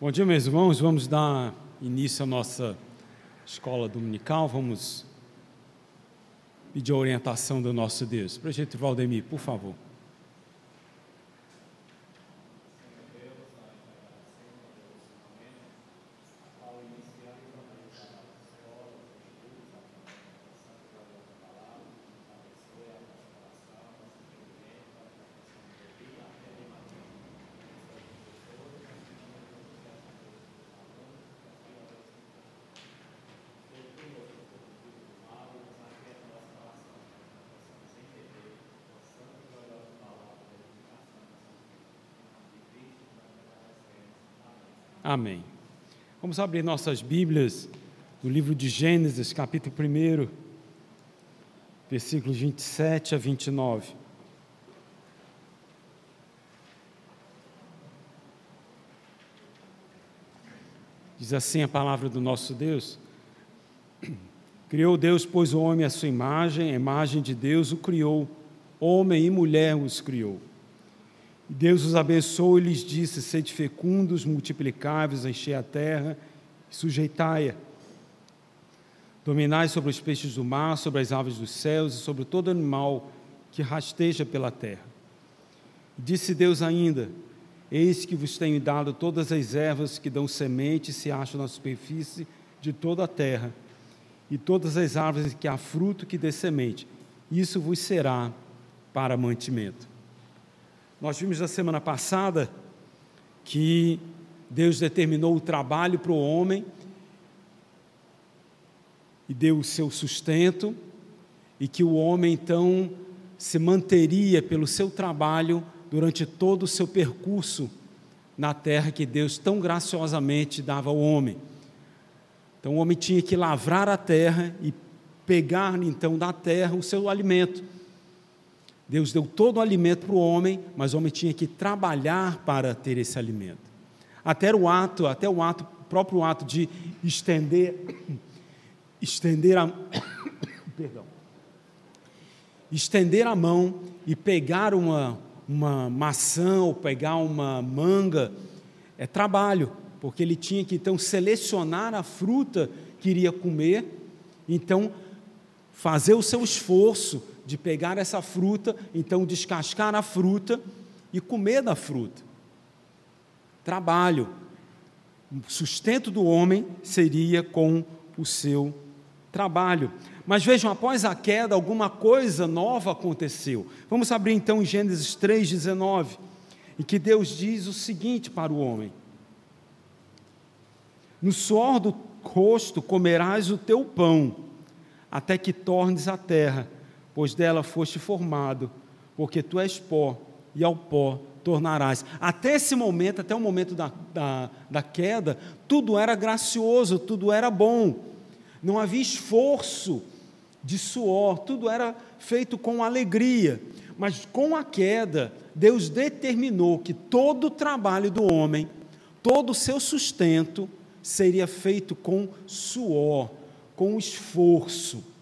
Bom dia, meus irmãos. Vamos dar início à nossa escola dominical. Vamos pedir a orientação do nosso Deus. Projeto Valdemir, por favor. Amém. Vamos abrir nossas Bíblias no livro de Gênesis, capítulo 1, versículos 27 a 29. Diz assim a palavra do nosso Deus: Criou Deus, pois o homem à sua imagem, a imagem de Deus o criou, homem e mulher os criou. Deus os abençoou e lhes disse: Sede fecundos, multiplicáveis, enchei a terra e sujeitai-a. Dominai sobre os peixes do mar, sobre as aves dos céus e sobre todo animal que rasteja pela terra. Disse Deus ainda: Eis que vos tenho dado todas as ervas que dão semente e se acham na superfície de toda a terra, e todas as árvores que há fruto que dê semente. Isso vos será para mantimento. Nós vimos na semana passada que Deus determinou o trabalho para o homem e deu o seu sustento, e que o homem então se manteria pelo seu trabalho durante todo o seu percurso na terra que Deus tão graciosamente dava ao homem. Então o homem tinha que lavrar a terra e pegar então da terra o seu alimento. Deus deu todo o alimento para o homem, mas o homem tinha que trabalhar para ter esse alimento. Até o ato, até o ato, próprio ato de estender, estender a, perdão, estender a mão e pegar uma, uma maçã ou pegar uma manga, é trabalho, porque ele tinha que então selecionar a fruta que iria comer, então fazer o seu esforço de pegar essa fruta, então descascar a fruta e comer da fruta. Trabalho. O sustento do homem seria com o seu trabalho. Mas vejam, após a queda, alguma coisa nova aconteceu. Vamos abrir então em Gênesis 3,19, em que Deus diz o seguinte para o homem: No suor do rosto comerás o teu pão, até que tornes a terra pois dela foste formado, porque tu és pó, e ao pó tornarás. Até esse momento, até o momento da, da, da queda, tudo era gracioso, tudo era bom, não havia esforço de suor, tudo era feito com alegria. Mas com a queda, Deus determinou que todo o trabalho do homem, todo o seu sustento, seria feito com suor, com esforço.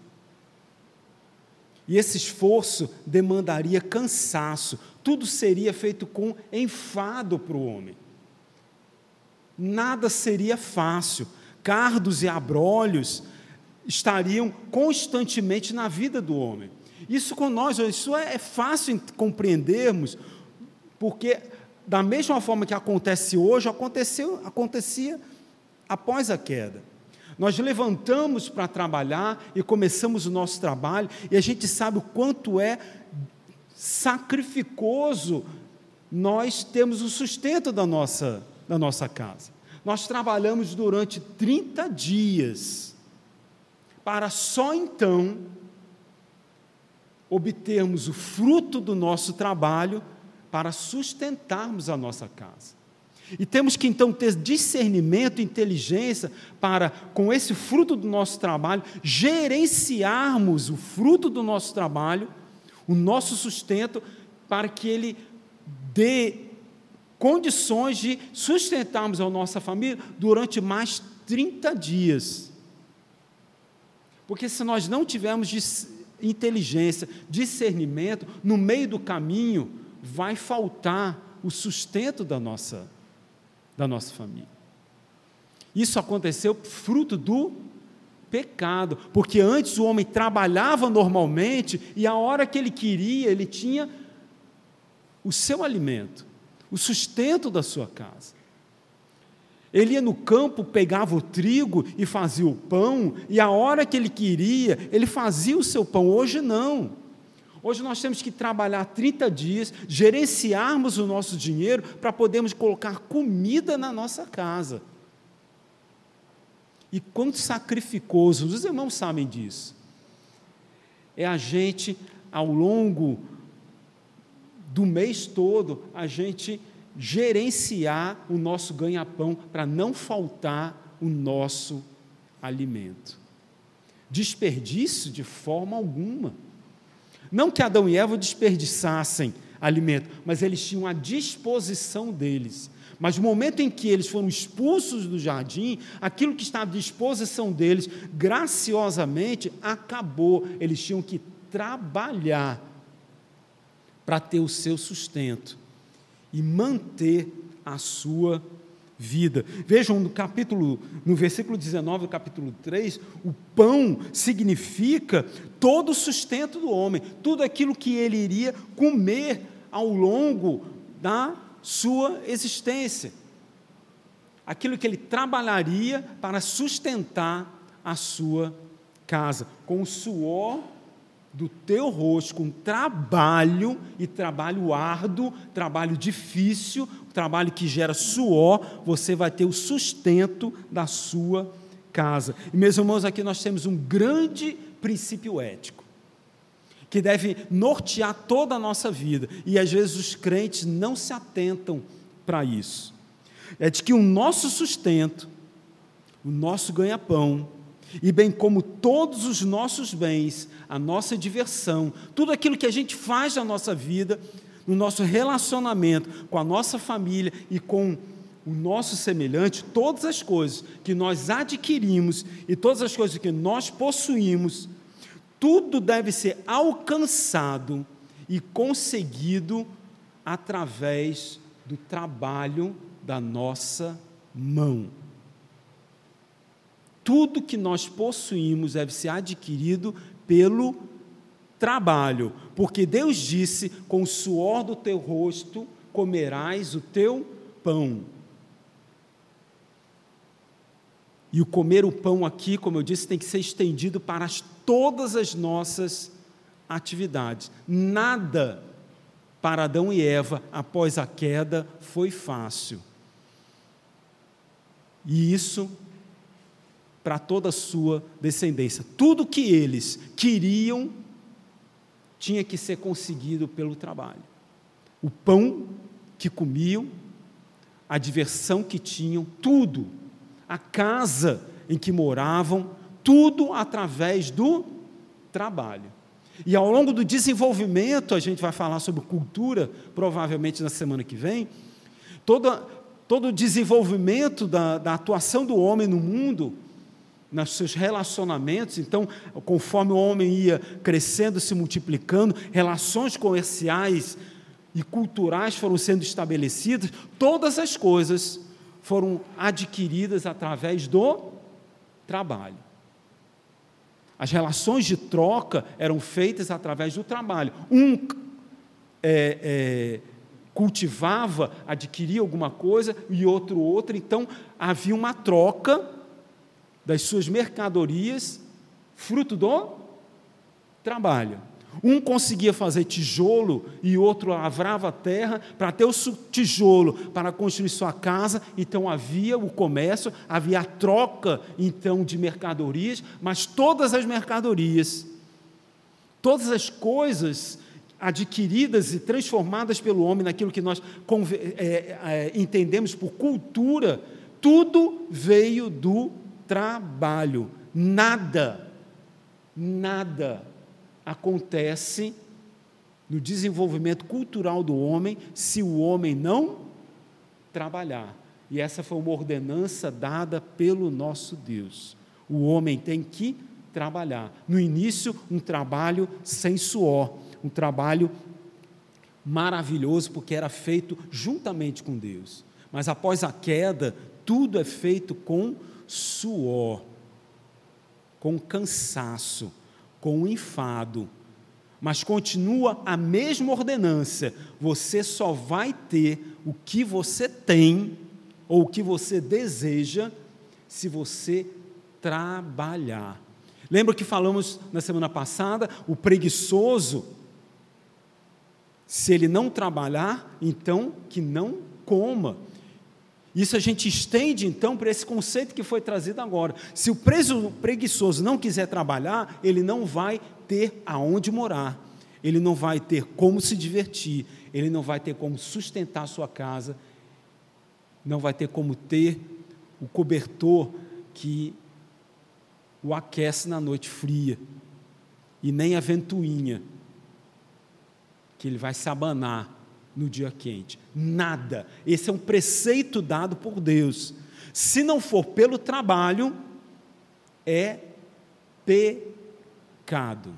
E esse esforço demandaria cansaço, tudo seria feito com enfado para o homem. Nada seria fácil, cardos e abrolhos estariam constantemente na vida do homem. Isso com nós, isso é, é fácil compreendermos, porque da mesma forma que acontece hoje, aconteceu, acontecia após a queda. Nós levantamos para trabalhar e começamos o nosso trabalho, e a gente sabe o quanto é sacrificoso nós temos o sustento da nossa, da nossa casa. Nós trabalhamos durante 30 dias, para só então obtermos o fruto do nosso trabalho para sustentarmos a nossa casa. E temos que então ter discernimento, inteligência para, com esse fruto do nosso trabalho, gerenciarmos o fruto do nosso trabalho, o nosso sustento, para que ele dê condições de sustentarmos a nossa família durante mais 30 dias. Porque se nós não tivermos inteligência, discernimento, no meio do caminho vai faltar o sustento da nossa da nossa família. Isso aconteceu fruto do pecado, porque antes o homem trabalhava normalmente e a hora que ele queria, ele tinha o seu alimento, o sustento da sua casa. Ele ia no campo, pegava o trigo e fazia o pão, e a hora que ele queria, ele fazia o seu pão. Hoje não. Hoje nós temos que trabalhar 30 dias, gerenciarmos o nosso dinheiro para podermos colocar comida na nossa casa. E quanto sacrificoso, os irmãos sabem disso. É a gente, ao longo do mês todo, a gente gerenciar o nosso ganha-pão para não faltar o nosso alimento. Desperdício de forma alguma. Não que Adão e Eva desperdiçassem alimento, mas eles tinham a disposição deles. Mas no momento em que eles foram expulsos do jardim, aquilo que estava à disposição deles, graciosamente, acabou. Eles tinham que trabalhar para ter o seu sustento e manter a sua vida. Vejam no capítulo, no versículo 19 do capítulo 3, o pão significa todo o sustento do homem, tudo aquilo que ele iria comer ao longo da sua existência. Aquilo que ele trabalharia para sustentar a sua casa, com o suor do teu rosto, com trabalho e trabalho árduo, trabalho difícil, trabalho que gera suor, você vai ter o sustento da sua casa. E meus irmãos, aqui nós temos um grande princípio ético que deve nortear toda a nossa vida, e às vezes os crentes não se atentam para isso. É de que o nosso sustento, o nosso ganha-pão, e bem como todos os nossos bens, a nossa diversão, tudo aquilo que a gente faz na nossa vida, no nosso relacionamento com a nossa família e com o nosso semelhante, todas as coisas que nós adquirimos e todas as coisas que nós possuímos, tudo deve ser alcançado e conseguido através do trabalho da nossa mão. Tudo que nós possuímos deve ser adquirido pelo trabalho, porque Deus disse: com o suor do teu rosto comerás o teu pão. E o comer o pão aqui, como eu disse, tem que ser estendido para as, todas as nossas atividades. Nada para Adão e Eva após a queda foi fácil. E isso para toda a sua descendência. Tudo que eles queriam tinha que ser conseguido pelo trabalho. O pão que comiam, a diversão que tinham, tudo, a casa em que moravam, tudo através do trabalho. E ao longo do desenvolvimento, a gente vai falar sobre cultura, provavelmente na semana que vem, todo, todo o desenvolvimento da, da atuação do homem no mundo nos seus relacionamentos. Então, conforme o homem ia crescendo, se multiplicando, relações comerciais e culturais foram sendo estabelecidas, todas as coisas foram adquiridas através do trabalho. As relações de troca eram feitas através do trabalho. Um é, é, cultivava, adquiria alguma coisa e outro outra, então havia uma troca das suas mercadorias, fruto do trabalho. Um conseguia fazer tijolo e outro lavrava a terra para ter o tijolo para construir sua casa. Então havia o comércio, havia a troca então de mercadorias, mas todas as mercadorias, todas as coisas adquiridas e transformadas pelo homem naquilo que nós é, é, entendemos por cultura, tudo veio do trabalho. Nada, nada acontece no desenvolvimento cultural do homem se o homem não trabalhar. E essa foi uma ordenança dada pelo nosso Deus. O homem tem que trabalhar. No início, um trabalho sem suor, um trabalho maravilhoso, porque era feito juntamente com Deus. Mas após a queda, tudo é feito com suor, com cansaço, com enfado. Mas continua a mesma ordenança: você só vai ter o que você tem ou o que você deseja se você trabalhar. Lembra que falamos na semana passada? O preguiçoso, se ele não trabalhar, então que não coma. Isso a gente estende então para esse conceito que foi trazido agora. Se o preso, preguiçoso não quiser trabalhar, ele não vai ter aonde morar, ele não vai ter como se divertir, ele não vai ter como sustentar a sua casa, não vai ter como ter o cobertor que o aquece na noite fria, e nem a ventoinha que ele vai se abanar no dia quente. Nada. Esse é um preceito dado por Deus. Se não for pelo trabalho, é pecado.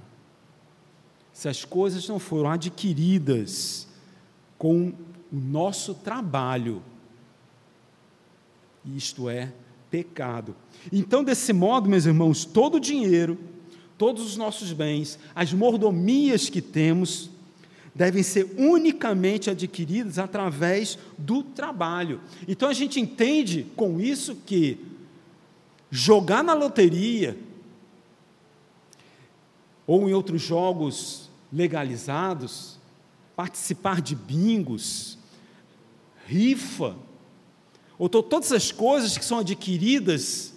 Se as coisas não foram adquiridas com o nosso trabalho, isto é pecado. Então, desse modo, meus irmãos, todo o dinheiro, todos os nossos bens, as mordomias que temos, devem ser unicamente adquiridas através do trabalho. Então a gente entende com isso que jogar na loteria ou em outros jogos legalizados, participar de bingos, rifa, ou todas as coisas que são adquiridas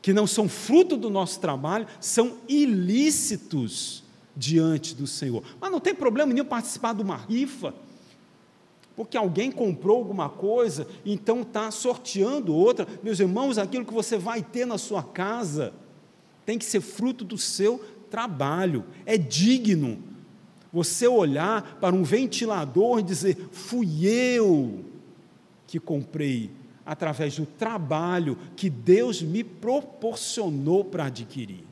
que não são fruto do nosso trabalho, são ilícitos diante do Senhor. Mas não tem problema nenhum participar de uma rifa, porque alguém comprou alguma coisa, então está sorteando outra. Meus irmãos, aquilo que você vai ter na sua casa tem que ser fruto do seu trabalho, é digno. Você olhar para um ventilador e dizer: fui eu que comprei, através do trabalho que Deus me proporcionou para adquirir.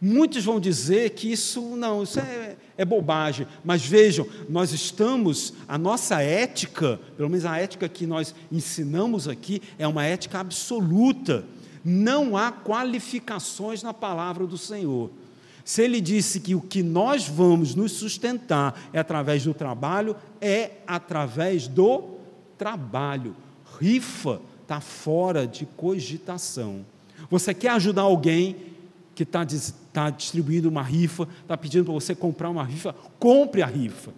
Muitos vão dizer que isso não, isso é, é, bobagem, mas vejam, nós estamos, a nossa ética, pelo menos a ética que nós ensinamos aqui, é uma ética absoluta. Não há qualificações na palavra do Senhor. Se ele disse que o que nós vamos nos sustentar é através do trabalho, é através do trabalho. Rifa está fora de cogitação. Você quer ajudar alguém? que está tá distribuindo uma rifa, está pedindo para você comprar uma rifa, compre a rifa.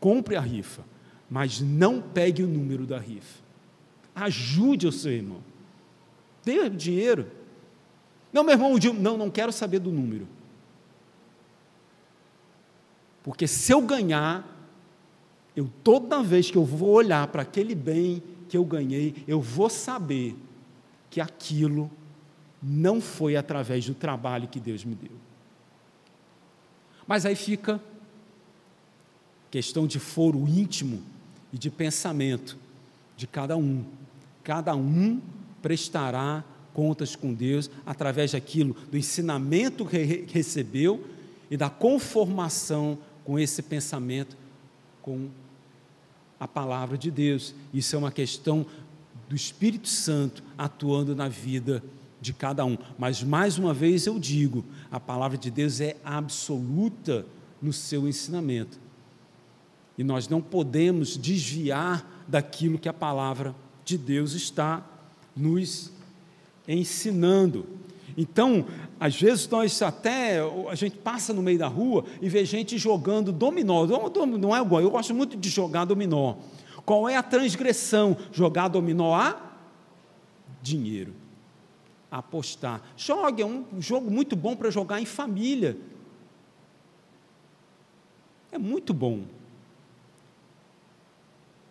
Compre a rifa, mas não pegue o número da rifa. Ajude o seu irmão. Dê dinheiro. Não, meu irmão, não, não quero saber do número. Porque se eu ganhar, eu toda vez que eu vou olhar para aquele bem que eu ganhei, eu vou saber que aquilo não foi através do trabalho que Deus me deu. Mas aí fica questão de foro íntimo e de pensamento de cada um. Cada um prestará contas com Deus através daquilo, do ensinamento que recebeu e da conformação com esse pensamento, com a palavra de Deus. Isso é uma questão do Espírito Santo atuando na vida de cada um. Mas mais uma vez eu digo, a palavra de Deus é absoluta no seu ensinamento. E nós não podemos desviar daquilo que a palavra de Deus está nos ensinando. Então, às vezes nós até a gente passa no meio da rua e vê gente jogando dominó. Não é igual, eu gosto muito de jogar dominó. Qual é a transgressão? Jogar dominó a dinheiro apostar. Jogue, é um jogo muito bom para jogar em família. É muito bom.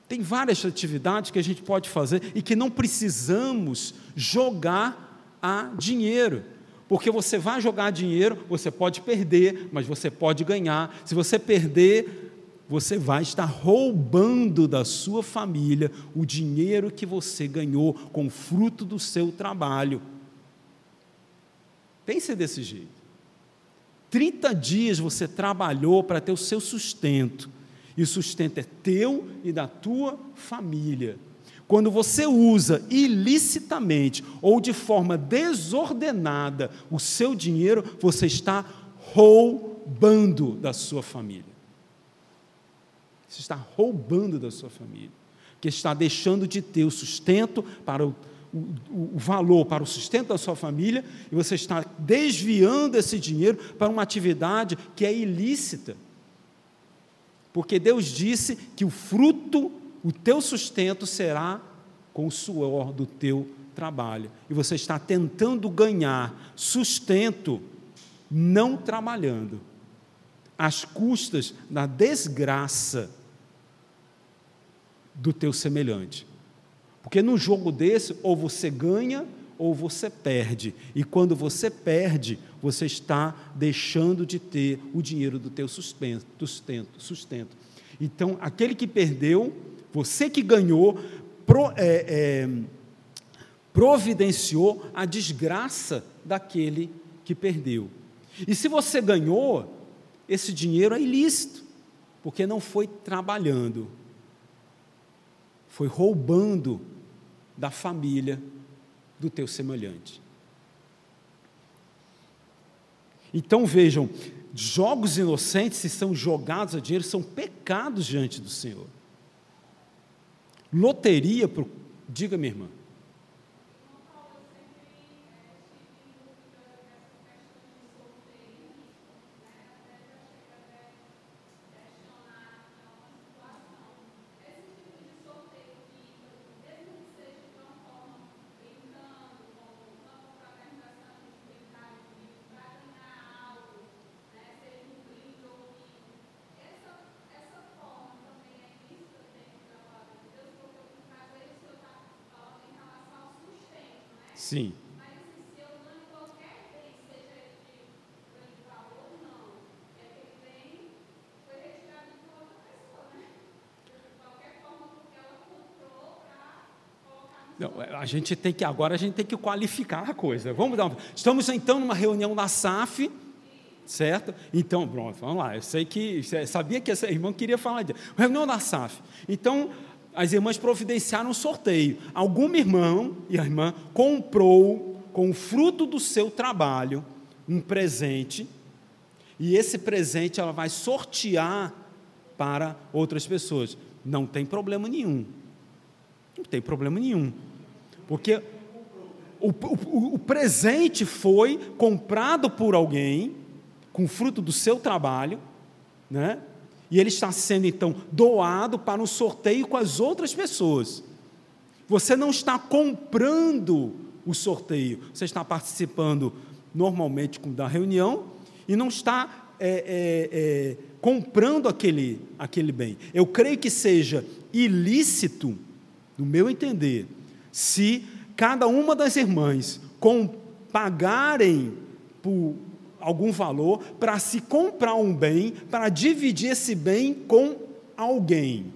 Tem várias atividades que a gente pode fazer e que não precisamos jogar a dinheiro. Porque você vai jogar dinheiro, você pode perder, mas você pode ganhar. Se você perder, você vai estar roubando da sua família o dinheiro que você ganhou com o fruto do seu trabalho. Pense desse jeito. 30 dias você trabalhou para ter o seu sustento, e o sustento é teu e da tua família. Quando você usa ilicitamente ou de forma desordenada o seu dinheiro, você está roubando da sua família. Você está roubando da sua família, que está deixando de ter o sustento para o, o, o valor para o sustento da sua família e você está desviando esse dinheiro para uma atividade que é ilícita. Porque Deus disse que o fruto o teu sustento será com o suor do teu trabalho. E você está tentando ganhar sustento não trabalhando, às custas da desgraça do teu semelhante. Porque num jogo desse, ou você ganha ou você perde. E quando você perde, você está deixando de ter o dinheiro do teu sustento. sustento. Então, aquele que perdeu você que ganhou, pro, é, é, providenciou a desgraça daquele que perdeu. E se você ganhou, esse dinheiro é ilícito, porque não foi trabalhando, foi roubando da família do teu semelhante. Então vejam, jogos inocentes, se são jogados a dinheiro, são pecados diante do Senhor. Loteria, diga minha irmã. Sim. Não, a gente tem que agora a gente tem que qualificar a coisa. Vamos dar. Estamos então numa reunião da SAF, certo? Então, pronto, vamos lá. Eu sei que sabia que essa irmã queria falar de reunião da SAF. Então, as irmãs providenciaram um sorteio. Alguma irmã e a irmã comprou com o fruto do seu trabalho um presente, e esse presente ela vai sortear para outras pessoas. Não tem problema nenhum. Não tem problema nenhum. Porque o, o, o presente foi comprado por alguém, com fruto do seu trabalho, né? E ele está sendo então doado para um sorteio com as outras pessoas. Você não está comprando o sorteio, você está participando normalmente da reunião e não está é, é, é, comprando aquele, aquele bem. Eu creio que seja ilícito, no meu entender, se cada uma das irmãs com, pagarem por algum valor para se comprar um bem, para dividir esse bem com alguém.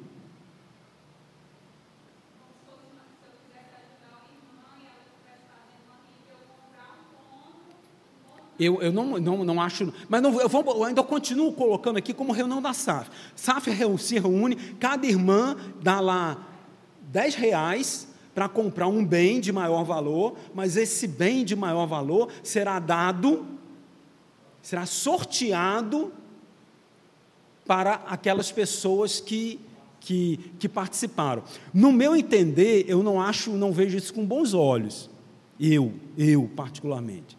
Eu, eu não, não, não acho, mas não, eu, vou, eu ainda continuo colocando aqui como reunião da SAF. SAF se reúne, cada irmã dá lá 10 reais para comprar um bem de maior valor, mas esse bem de maior valor será dado será sorteado para aquelas pessoas que, que, que participaram. No meu entender, eu não acho, não vejo isso com bons olhos. Eu, eu particularmente.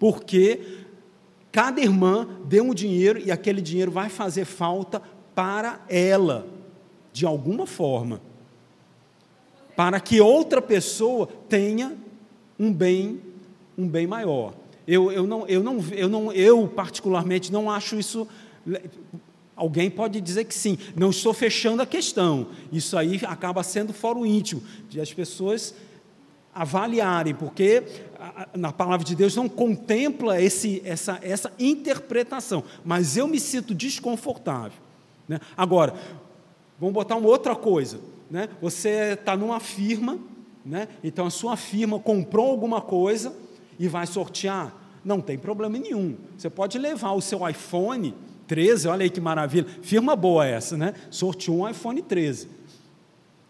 Porque cada irmã deu um dinheiro e aquele dinheiro vai fazer falta para ela, de alguma forma. Para que outra pessoa tenha um bem, um bem maior. Eu, eu, não, eu, não, eu, não, eu, particularmente, não acho isso. Alguém pode dizer que sim, não estou fechando a questão. Isso aí acaba sendo foro íntimo, de as pessoas avaliarem, porque na palavra de Deus não contempla esse, essa, essa interpretação, mas eu me sinto desconfortável. Né? Agora, vamos botar uma outra coisa. Né? Você está numa firma, né? então a sua firma comprou alguma coisa, e vai sortear. Não tem problema nenhum. Você pode levar o seu iPhone 13, olha aí que maravilha. Firma boa essa, né? Sorteou um iPhone 13.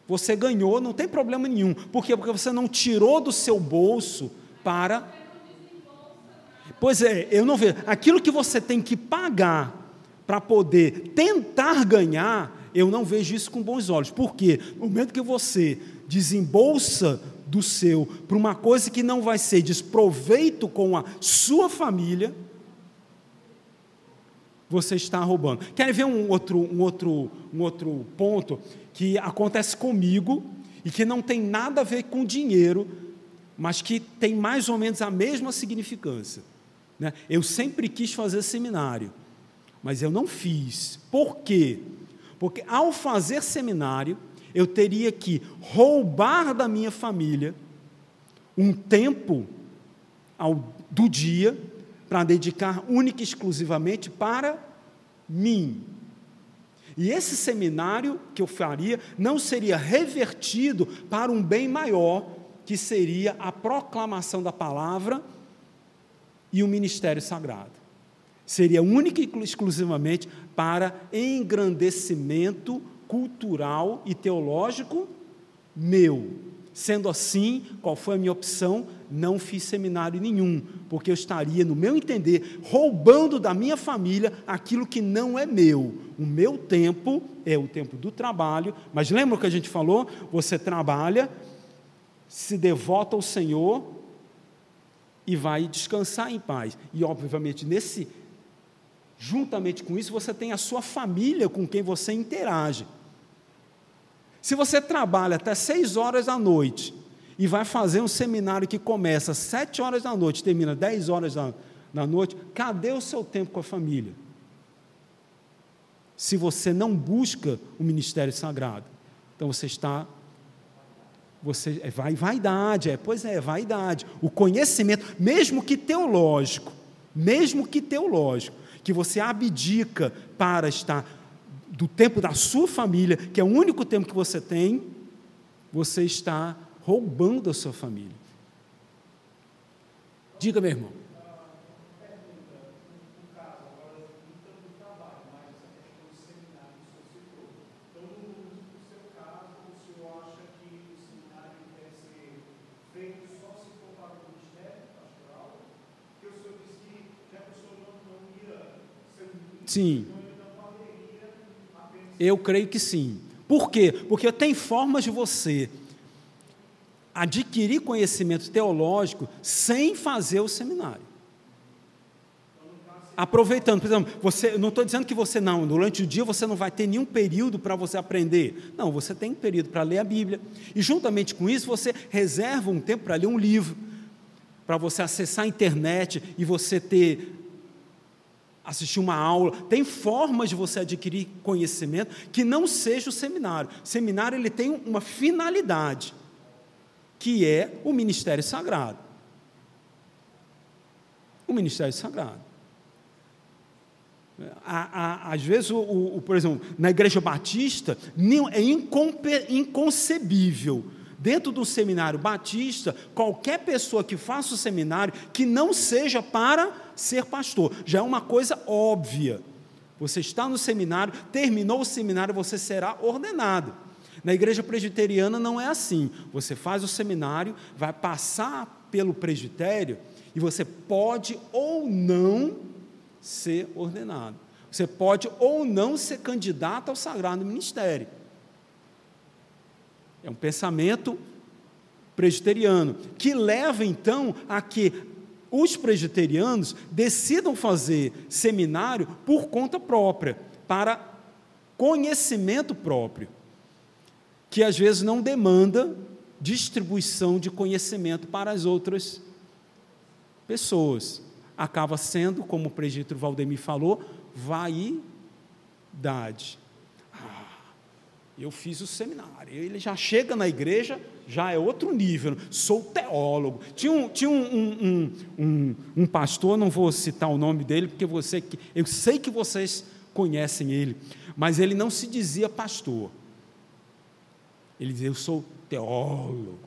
Você ganhou, não tem problema nenhum. Por quê? Porque você não tirou do seu bolso para. Pois é, eu não vejo. Aquilo que você tem que pagar para poder tentar ganhar, eu não vejo isso com bons olhos. Por quê? No momento que você desembolsa do seu para uma coisa que não vai ser desproveito com a sua família, você está roubando. Querem ver um outro, um outro, um outro ponto que acontece comigo e que não tem nada a ver com dinheiro, mas que tem mais ou menos a mesma significância. Né? Eu sempre quis fazer seminário, mas eu não fiz. Por quê? Porque ao fazer seminário, eu teria que roubar da minha família um tempo ao, do dia para dedicar única e exclusivamente para mim. E esse seminário que eu faria não seria revertido para um bem maior, que seria a proclamação da palavra e o ministério sagrado. Seria única e exclusivamente para engrandecimento cultural e teológico meu. Sendo assim, qual foi a minha opção? Não fiz seminário nenhum, porque eu estaria, no meu entender, roubando da minha família aquilo que não é meu. O meu tempo é o tempo do trabalho, mas lembra o que a gente falou? Você trabalha, se devota ao Senhor e vai descansar em paz. E, obviamente, nesse juntamente com isso, você tem a sua família com quem você interage. Se você trabalha até seis horas da noite e vai fazer um seminário que começa às sete horas da noite, termina dez horas da, da noite, cadê o seu tempo com a família? Se você não busca o ministério sagrado, então você está você é vai, vaidade, é, pois é, vaidade. O conhecimento, mesmo que teológico, mesmo que teológico, que você abdica para estar do tempo da sua família, que é o único tempo que você tem, você está roubando a sua família. Diga, meu irmão. Sim. Eu creio que sim. Por quê? Porque tem formas de você adquirir conhecimento teológico sem fazer o seminário. Aproveitando, por exemplo, você, não estou dizendo que você não, durante o dia você não vai ter nenhum período para você aprender. Não, você tem um período para ler a Bíblia. E juntamente com isso, você reserva um tempo para ler um livro, para você acessar a internet e você ter assistir uma aula, tem formas de você adquirir conhecimento que não seja o seminário. O seminário ele tem uma finalidade, que é o ministério sagrado. O ministério sagrado. Às vezes, o, o, por exemplo, na igreja batista, é inconcebível dentro do seminário batista, qualquer pessoa que faça o seminário que não seja para ser pastor, já é uma coisa óbvia. Você está no seminário, terminou o seminário, você será ordenado. Na igreja presbiteriana não é assim. Você faz o seminário, vai passar pelo presbitério e você pode ou não ser ordenado. Você pode ou não ser candidato ao sagrado ministério. É um pensamento presbiteriano, que leva então a que os presbiterianos decidam fazer seminário por conta própria, para conhecimento próprio, que às vezes não demanda distribuição de conhecimento para as outras pessoas. Acaba sendo, como o presbítero Valdemir falou, vaidade. Eu fiz o seminário. Ele já chega na igreja, já é outro nível. Sou teólogo. Tinha um, tinha um, um, um, um pastor, não vou citar o nome dele, porque você, eu sei que vocês conhecem ele, mas ele não se dizia pastor. Ele dizia: Eu sou teólogo.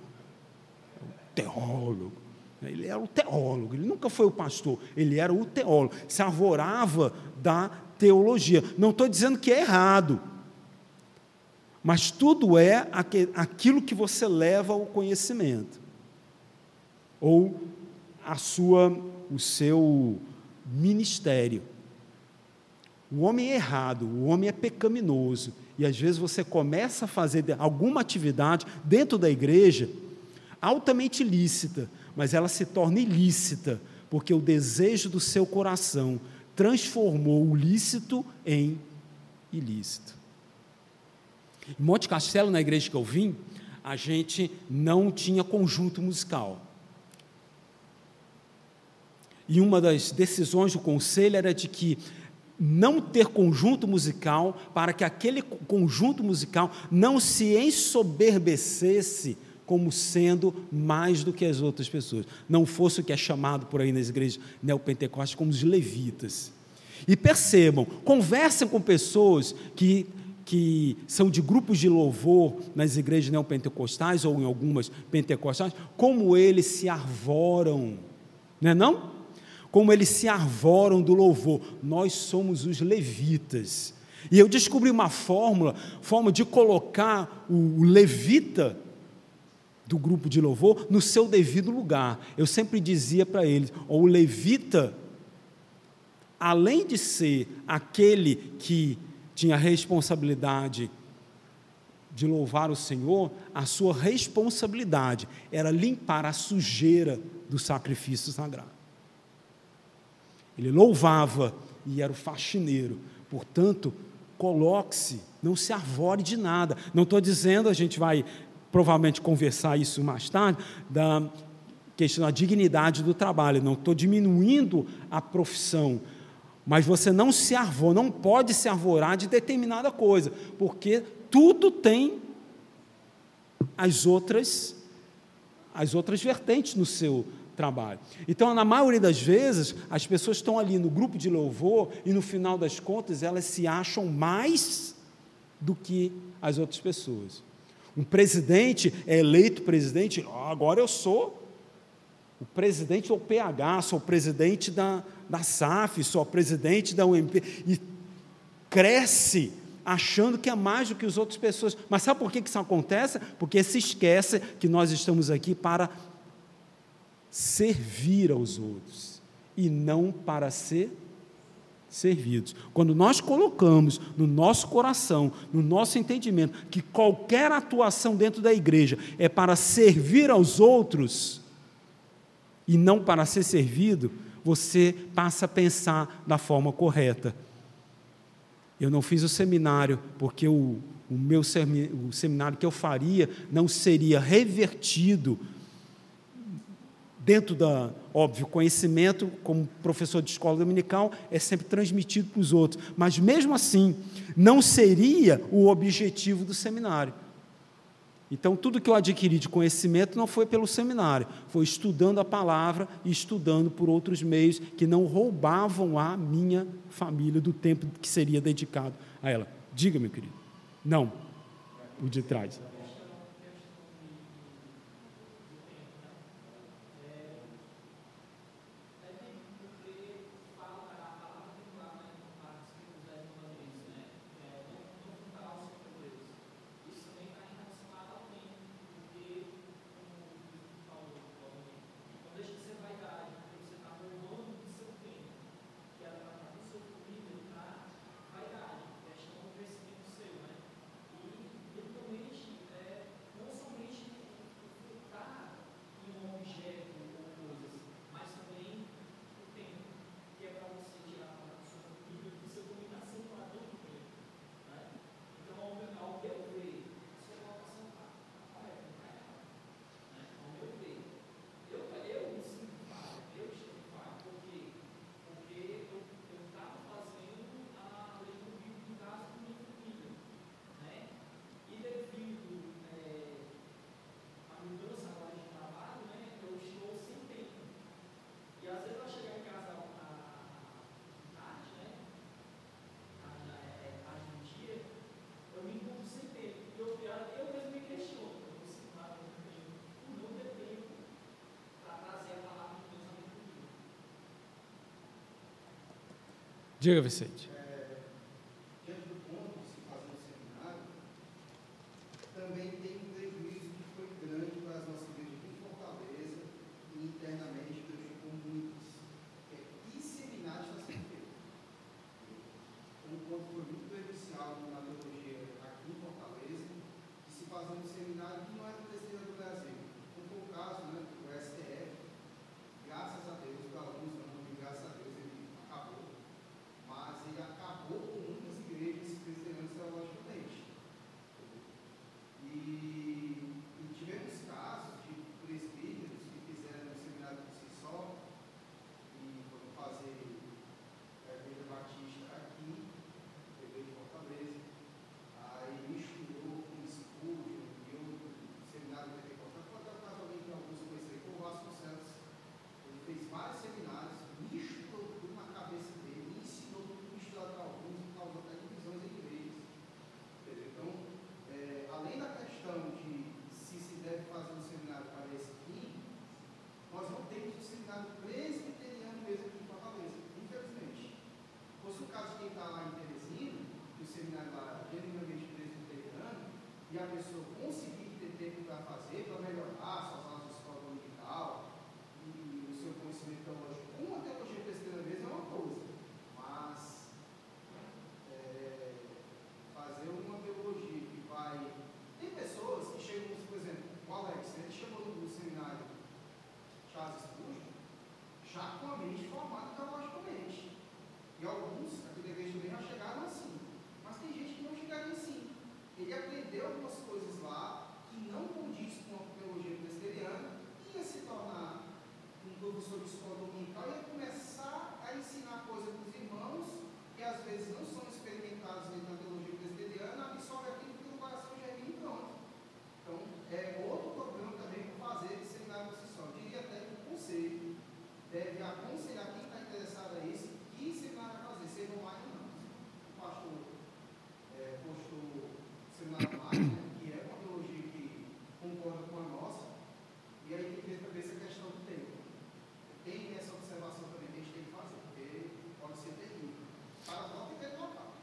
Teólogo. Ele era o teólogo, ele nunca foi o pastor, ele era o teólogo, se arvorava da teologia. Não estou dizendo que é errado, mas tudo é aquilo que você leva ao conhecimento, ou a sua, o seu ministério. O homem é errado, o homem é pecaminoso, e às vezes você começa a fazer alguma atividade dentro da igreja altamente lícita, mas ela se torna ilícita, porque o desejo do seu coração transformou o lícito em ilícito. Em Monte Castelo, na igreja que eu vim, a gente não tinha conjunto musical. E uma das decisões do conselho era de que não ter conjunto musical, para que aquele conjunto musical não se ensoberbecesse como sendo mais do que as outras pessoas. Não fosse o que é chamado por aí nas igrejas neopentecostes como os levitas. E percebam, conversem com pessoas que, que são de grupos de louvor nas igrejas neopentecostais ou em algumas pentecostais, como eles se arvoram, não é não? Como eles se arvoram do louvor. Nós somos os levitas. E eu descobri uma fórmula, forma de colocar o levita do grupo de louvor no seu devido lugar. Eu sempre dizia para eles: o levita, além de ser aquele que tinha responsabilidade de louvar o Senhor, a sua responsabilidade era limpar a sujeira do sacrifício sagrado. Ele louvava e era o faxineiro. Portanto, coloque-se, não se arvore de nada. Não estou dizendo, a gente vai provavelmente conversar isso mais tarde, da questão da dignidade do trabalho. Não estou diminuindo a profissão, mas você não se arvor, não pode se arvorar de determinada coisa, porque tudo tem as outras as outras vertentes no seu trabalho. Então, na maioria das vezes, as pessoas estão ali no grupo de louvor e no final das contas elas se acham mais do que as outras pessoas. Um presidente é eleito presidente, agora eu sou o presidente do PH, sou presidente da, da SAF, sou presidente da UMP, e cresce achando que é mais do que as outras pessoas. Mas sabe por que isso acontece? Porque se esquece que nós estamos aqui para servir aos outros e não para ser servidos. Quando nós colocamos no nosso coração, no nosso entendimento, que qualquer atuação dentro da igreja é para servir aos outros e não para ser servido, você passa a pensar da forma correta. Eu não fiz o seminário porque o, o meu o seminário que eu faria não seria revertido dentro da, óbvio, conhecimento, como professor de escola dominical, é sempre transmitido para os outros, mas mesmo assim, não seria o objetivo do seminário. Então, tudo que eu adquiri de conhecimento não foi pelo seminário, foi estudando a palavra e estudando por outros meios que não roubavam a minha família do tempo que seria dedicado a ela. Diga, meu querido. Não, o de trás. Diga, Vicente.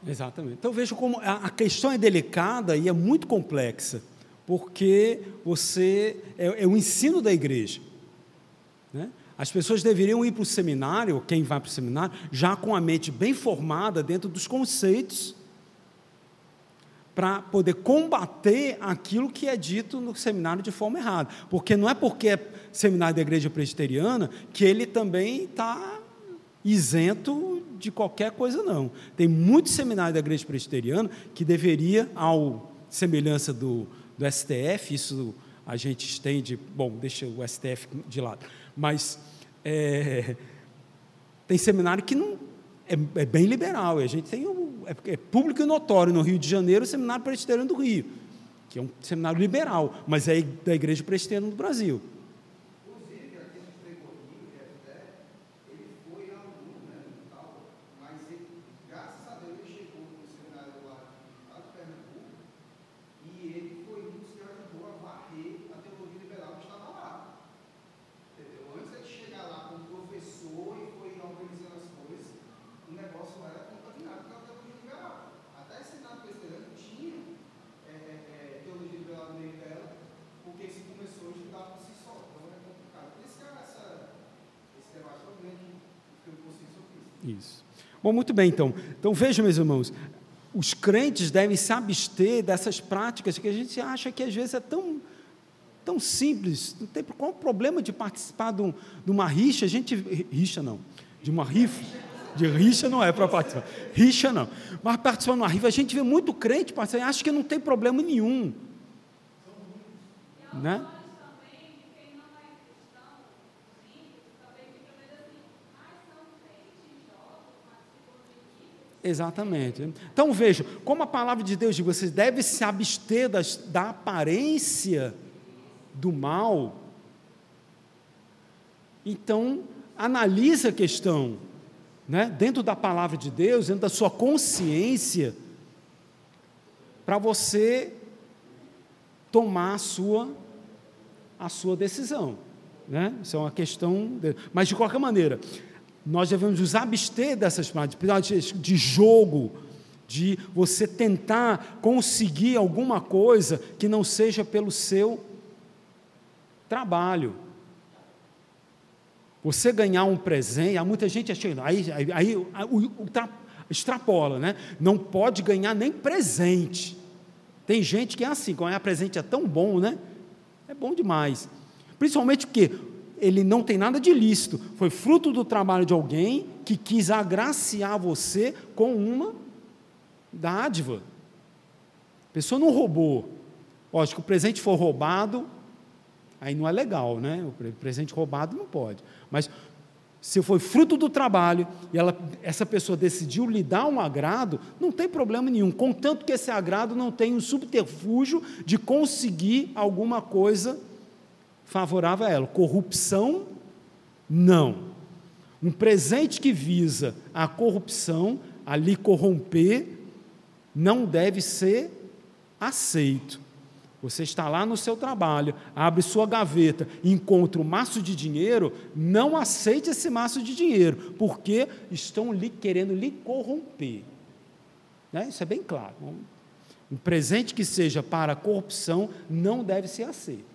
Exatamente. Então vejo como a questão é delicada e é muito complexa, porque você é, é o ensino da igreja. Né? As pessoas deveriam ir para o seminário, quem vai para o seminário, já com a mente bem formada dentro dos conceitos, para poder combater aquilo que é dito no seminário de forma errada. Porque não é porque é seminário da igreja presbiteriana que ele também está isento de qualquer coisa, não. Tem muito seminário da igreja presbiteriana que deveria, ao semelhança do, do STF, isso a gente estende, bom, deixa o STF de lado, mas é, tem seminário que não é, é, bem liberal, a gente tem um, é, é, público e notório no Rio de Janeiro, o Seminário Presbiteriano do Rio, que é um seminário liberal, mas é da Igreja Presbiteriana do Brasil. Isso. Bom, muito bem, então. Então vejam, meus irmãos, os crentes devem se abster dessas práticas que a gente acha que às vezes é tão, tão simples. Não tem qual o problema de participar de, um, de uma rixa? A gente rixa não, de uma rifa. De rixa não é para participar. Rixa não. Mas participar de uma rifa, a gente vê muito crente participar, acha que não tem problema nenhum. Né? Exatamente. Então veja, como a palavra de Deus diz, você deve se abster das, da aparência do mal. Então, analise a questão, né? dentro da palavra de Deus, dentro da sua consciência, para você tomar a sua, a sua decisão. Né? Isso é uma questão. De... Mas, de qualquer maneira, nós devemos nos abster dessas práticas de jogo, de você tentar conseguir alguma coisa que não seja pelo seu trabalho. Você ganhar um presente, há muita gente achando, aí, aí, aí extrapola, né? Não pode ganhar nem presente. Tem gente que é assim, ganhar presente é tão bom, né? É bom demais. Principalmente porque ele não tem nada de lícito, foi fruto do trabalho de alguém que quis agraciar você com uma dádiva. A pessoa não roubou. Lógico, o presente for roubado, aí não é legal, né? O presente roubado não pode. Mas se foi fruto do trabalho e ela, essa pessoa decidiu lhe dar um agrado, não tem problema nenhum, contanto que esse agrado não tenha um subterfúgio de conseguir alguma coisa favorável a ela. Corrupção, não. Um presente que visa a corrupção, a lhe corromper, não deve ser aceito. Você está lá no seu trabalho, abre sua gaveta, encontra um maço de dinheiro, não aceite esse maço de dinheiro, porque estão lhe querendo lhe corromper. Né? Isso é bem claro. Um presente que seja para corrupção não deve ser aceito.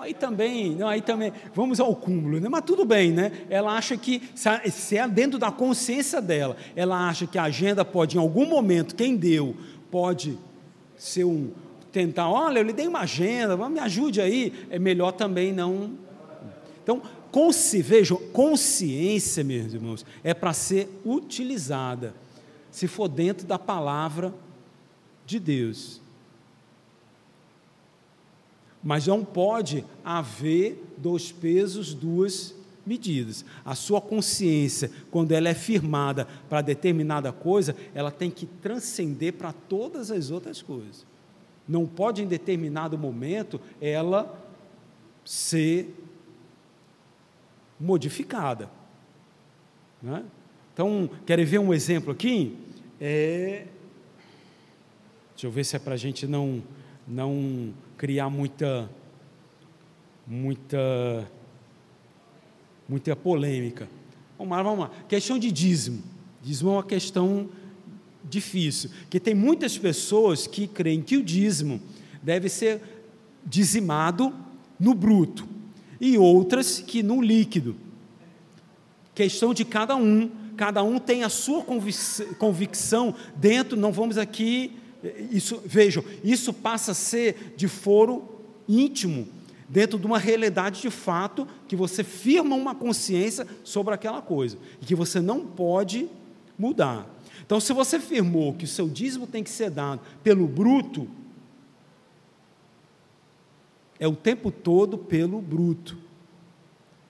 Aí também, não, aí também, vamos ao cúmulo, né? mas tudo bem, né? Ela acha que, se é dentro da consciência dela, ela acha que a agenda pode, em algum momento, quem deu, pode ser um, tentar, olha, eu lhe dei uma agenda, me ajude aí, é melhor também não. Então, consci, vejam, consciência, meus irmãos, é para ser utilizada, se for dentro da palavra de Deus. Mas não pode haver dois pesos, duas medidas. A sua consciência, quando ela é firmada para determinada coisa, ela tem que transcender para todas as outras coisas. Não pode, em determinado momento, ela ser modificada. Né? Então, querem ver um exemplo aqui? É... Deixa eu ver se é para a gente não, não criar muita muita muita polêmica. Vamos lá, vamos lá. Questão de dízimo. Dízimo é uma questão difícil, porque tem muitas pessoas que creem que o dízimo deve ser dizimado no bruto e outras que no líquido. Questão de cada um, cada um tem a sua convicção dentro, não vamos aqui isso, vejam, isso passa a ser de foro íntimo, dentro de uma realidade de fato, que você firma uma consciência sobre aquela coisa, e que você não pode mudar. Então, se você firmou que o seu dízimo tem que ser dado pelo bruto, é o tempo todo pelo bruto.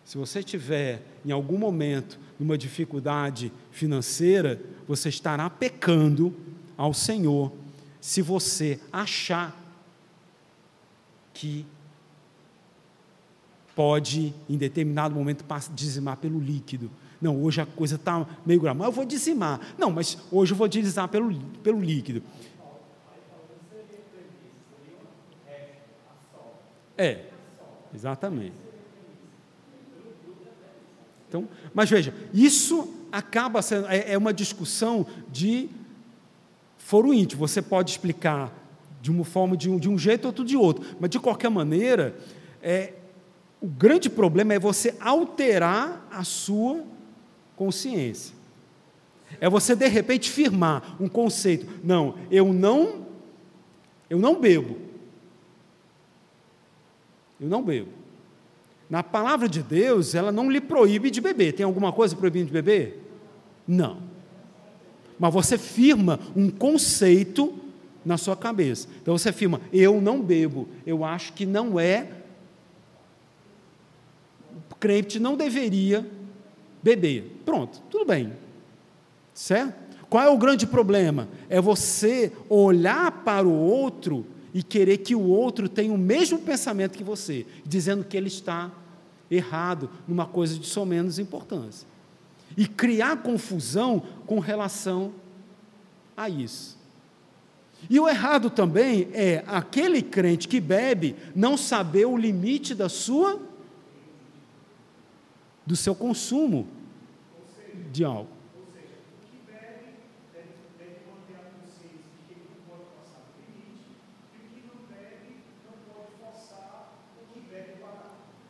Se você tiver em algum momento numa dificuldade financeira, você estará pecando ao Senhor se você achar que pode, em determinado momento, dizimar pelo líquido. Não, hoje a coisa está meio grave, mas eu vou dizimar. Não, mas hoje eu vou dizimar pelo, pelo líquido. É, exatamente. Então, mas veja, isso acaba sendo, é, é uma discussão de foro íntimo. Você pode explicar de uma forma, de um, de um jeito, outro de outro. Mas, de qualquer maneira, é, o grande problema é você alterar a sua consciência. É você, de repente, firmar um conceito. Não, eu não, eu não bebo. Eu não bebo. Na palavra de Deus, ela não lhe proíbe de beber. Tem alguma coisa proibindo de beber? Não mas você firma um conceito na sua cabeça. Então você afirma: eu não bebo, eu acho que não é. O crente não deveria beber. Pronto, tudo bem. Certo? Qual é o grande problema? É você olhar para o outro e querer que o outro tenha o mesmo pensamento que você, dizendo que ele está errado numa coisa de só menos importância e criar confusão com relação a isso. E o errado também é aquele crente que bebe não saber o limite da sua do seu consumo de álcool.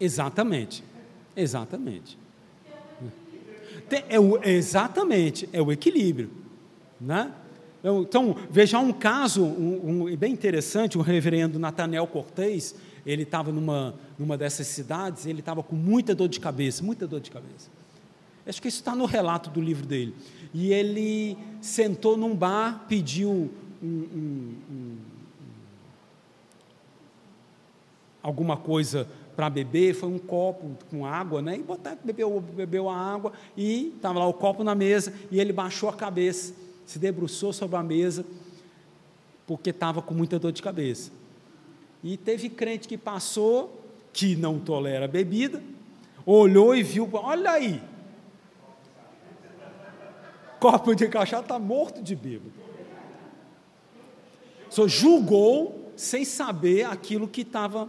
Exatamente, exatamente. É o, exatamente, é o equilíbrio. Né? Então, veja um caso um, um, bem interessante, o reverendo Natanel Cortez, ele estava numa, numa dessas cidades, ele estava com muita dor de cabeça, muita dor de cabeça. Acho que isso está no relato do livro dele. E ele sentou num bar, pediu um, alguma coisa para beber, foi um copo com água, né? E botar, bebeu, bebeu a água e estava lá o copo na mesa e ele baixou a cabeça, se debruçou sobre a mesa, porque estava com muita dor de cabeça. E teve crente que passou, que não tolera bebida, olhou e viu, olha aí, copo de cachaça está morto de bêbado. Só julgou sem saber aquilo que estava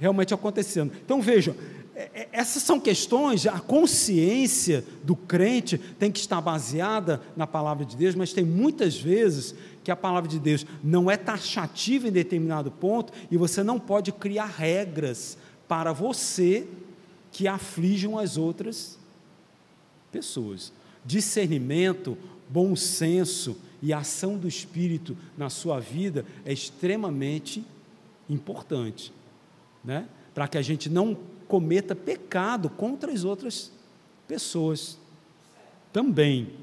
realmente acontecendo. Então vejam, é, é, essas são questões, a consciência do crente tem que estar baseada na palavra de Deus, mas tem muitas vezes que a palavra de Deus não é taxativa em determinado ponto e você não pode criar regras para você que aflijam as outras pessoas. Discernimento, bom senso e ação do Espírito na sua vida é extremamente importante né? para que a gente não cometa pecado contra as outras pessoas também.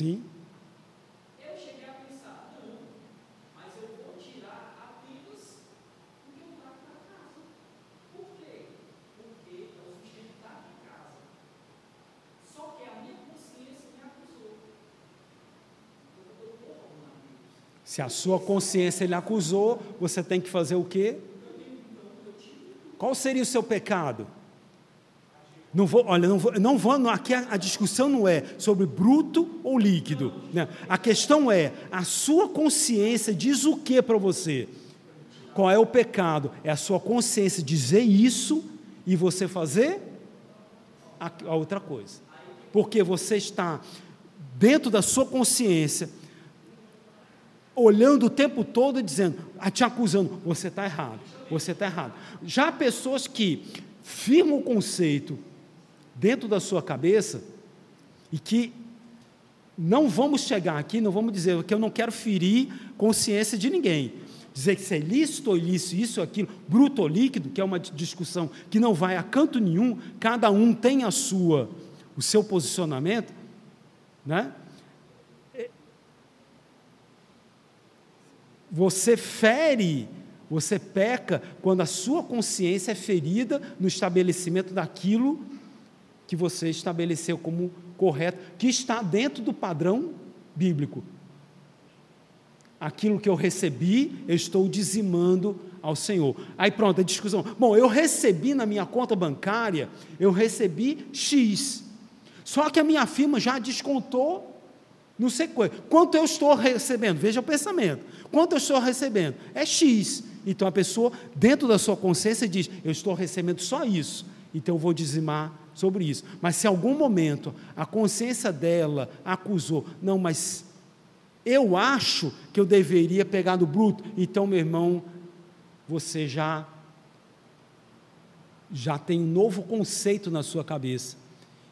Sim. Eu cheguei a pensar, não, mas eu vou tirar apenas o que eu trago para casa. Por quê? Porque é o sustentar de casa. Só que a minha consciência me acusou. Se a sua consciência lhe acusou, você tem que fazer o quê? Qual seria o seu pecado? Não vou, olha, não vou, não vou aqui a, a, discussão não é sobre bruto ou líquido. Né? A questão é, a sua consciência diz o que para você? Qual é o pecado? É a sua consciência dizer isso e você fazer a, a outra coisa. Porque você está dentro da sua consciência, olhando o tempo todo e dizendo, te acusando, você está errado, você está errado. Já pessoas que firmam o conceito dentro da sua cabeça e que não vamos chegar aqui, não vamos dizer que eu não quero ferir consciência de ninguém. Dizer que se é lícito ou ilícito, isso ou aquilo, bruto ou líquido, que é uma discussão que não vai a canto nenhum, cada um tem a sua, o seu posicionamento, né? Você fere, você peca quando a sua consciência é ferida no estabelecimento daquilo que você estabeleceu como correto, que está dentro do padrão bíblico. Aquilo que eu recebi, eu estou dizimando ao Senhor. Aí pronto, a discussão. Bom, eu recebi na minha conta bancária, eu recebi X. Só que a minha firma já descontou, não sei quanto. Quanto eu estou recebendo? Veja o pensamento. Quanto eu estou recebendo? É X. Então a pessoa, dentro da sua consciência, diz: Eu estou recebendo só isso, então eu vou dizimar sobre isso. Mas se algum momento a consciência dela acusou, não, mas eu acho que eu deveria pegar no bruto, então, meu irmão, você já já tem um novo conceito na sua cabeça.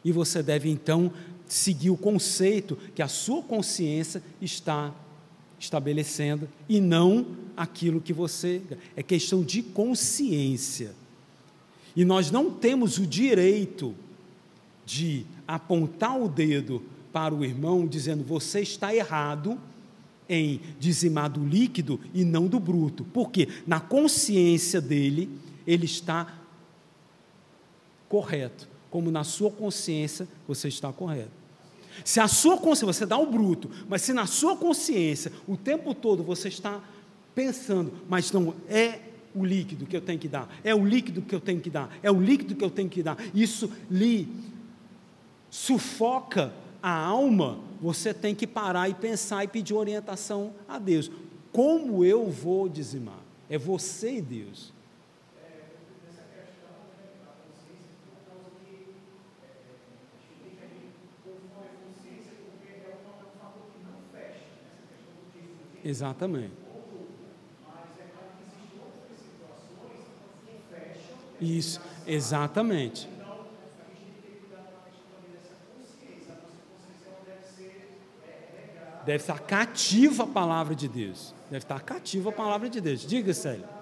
E você deve então seguir o conceito que a sua consciência está estabelecendo e não aquilo que você é questão de consciência. E nós não temos o direito de apontar o dedo para o irmão dizendo você está errado em dizimar do líquido e não do bruto. Porque na consciência dele ele está correto, como na sua consciência você está correto. Se a sua consciência, você dá o bruto, mas se na sua consciência o tempo todo você está pensando, mas não é o líquido que eu tenho que dar, é o líquido que eu tenho que dar, é o líquido que eu tenho que dar, isso lhe sufoca a alma, você tem que parar e pensar e pedir orientação a Deus. Como eu vou dizimar? É você e Deus. Exatamente. Isso, exatamente. Deve estar cativa a palavra de Deus. Deve estar cativa a palavra de Deus. Diga, Célia.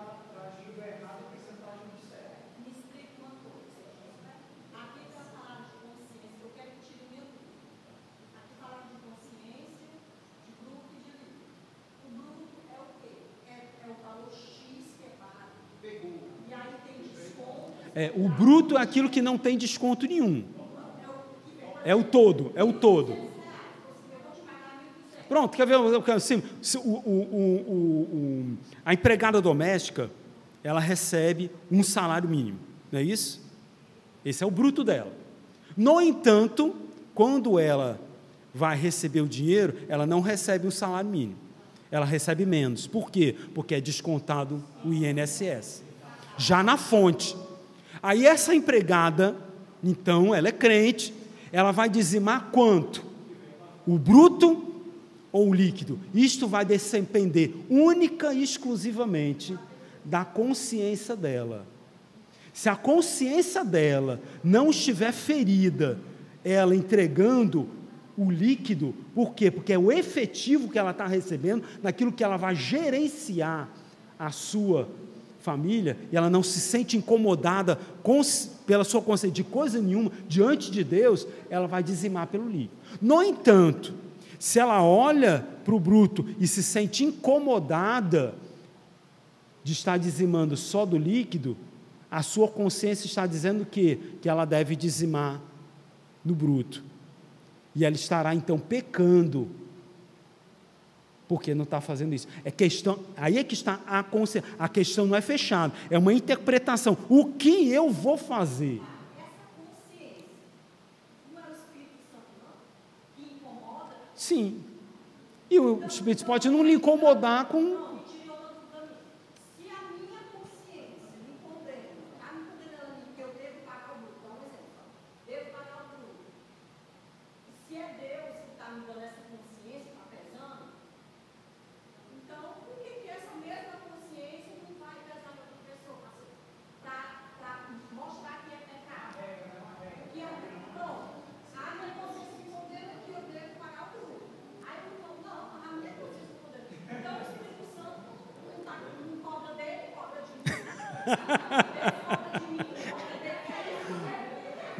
É, o bruto é aquilo que não tem desconto nenhum. É o todo, é o todo. Pronto, quer ver? Assim, o, o, o, a empregada doméstica, ela recebe um salário mínimo, não é isso? Esse é o bruto dela. No entanto, quando ela vai receber o dinheiro, ela não recebe um salário mínimo. Ela recebe menos. Por quê? Porque é descontado o INSS. Já na fonte. Aí essa empregada, então, ela é crente, ela vai dizimar quanto? O bruto ou o líquido? Isto vai depender única e exclusivamente da consciência dela. Se a consciência dela não estiver ferida, ela entregando o líquido, por quê? Porque é o efetivo que ela está recebendo naquilo que ela vai gerenciar a sua família e ela não se sente incomodada com, pela sua consciência de coisa nenhuma diante de Deus, ela vai dizimar pelo líquido. No entanto, se ela olha para o bruto e se sente incomodada de estar dizimando só do líquido, a sua consciência está dizendo que que ela deve dizimar no bruto. E ela estará então pecando porque não está fazendo isso. É questão, aí é que está a. A questão não é fechada, é uma interpretação. O que eu vou fazer? Sim. E o Espírito pode não lhe incomodar com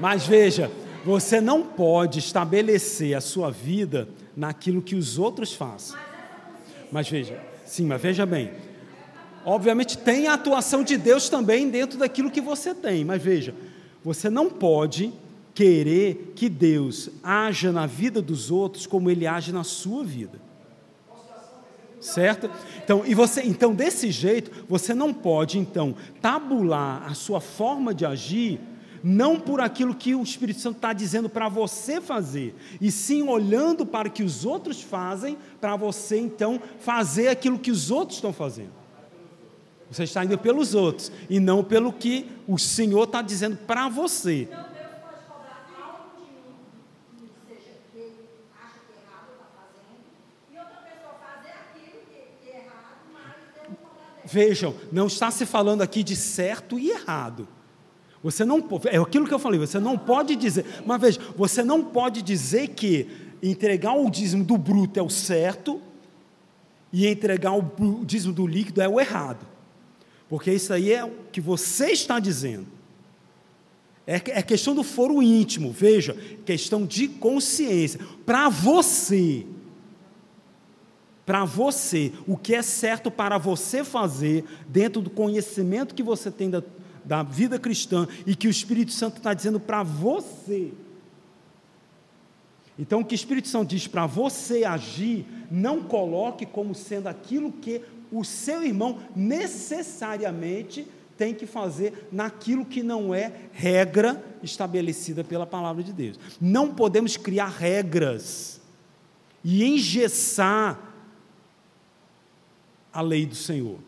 Mas veja, você não pode estabelecer a sua vida naquilo que os outros fazem. Mas veja, sim, mas veja bem. Obviamente tem a atuação de Deus também dentro daquilo que você tem, mas veja, você não pode querer que Deus haja na vida dos outros como ele age na sua vida. Certo? Então, e você, então desse jeito, você não pode então tabular a sua forma de agir não por aquilo que o Espírito Santo está dizendo para você fazer, e sim olhando para o que os outros fazem, para você então fazer aquilo que os outros estão fazendo. Você está indo pelos outros e não pelo que o Senhor está dizendo para você. Vejam, não está se falando aqui de certo e errado. Você não é aquilo que eu falei, você não pode dizer, mas veja, você não pode dizer que entregar o dízimo do bruto é o certo e entregar o dízimo do líquido é o errado. Porque isso aí é o que você está dizendo. É, é questão do foro íntimo, veja, questão de consciência. Para você, para você, o que é certo para você fazer, dentro do conhecimento que você tem da, da vida cristã e que o Espírito Santo está dizendo para você. Então, o que o Espírito Santo diz para você agir, não coloque como sendo aquilo que o seu irmão necessariamente tem que fazer naquilo que não é regra estabelecida pela palavra de Deus. Não podemos criar regras e engessar a lei do Senhor.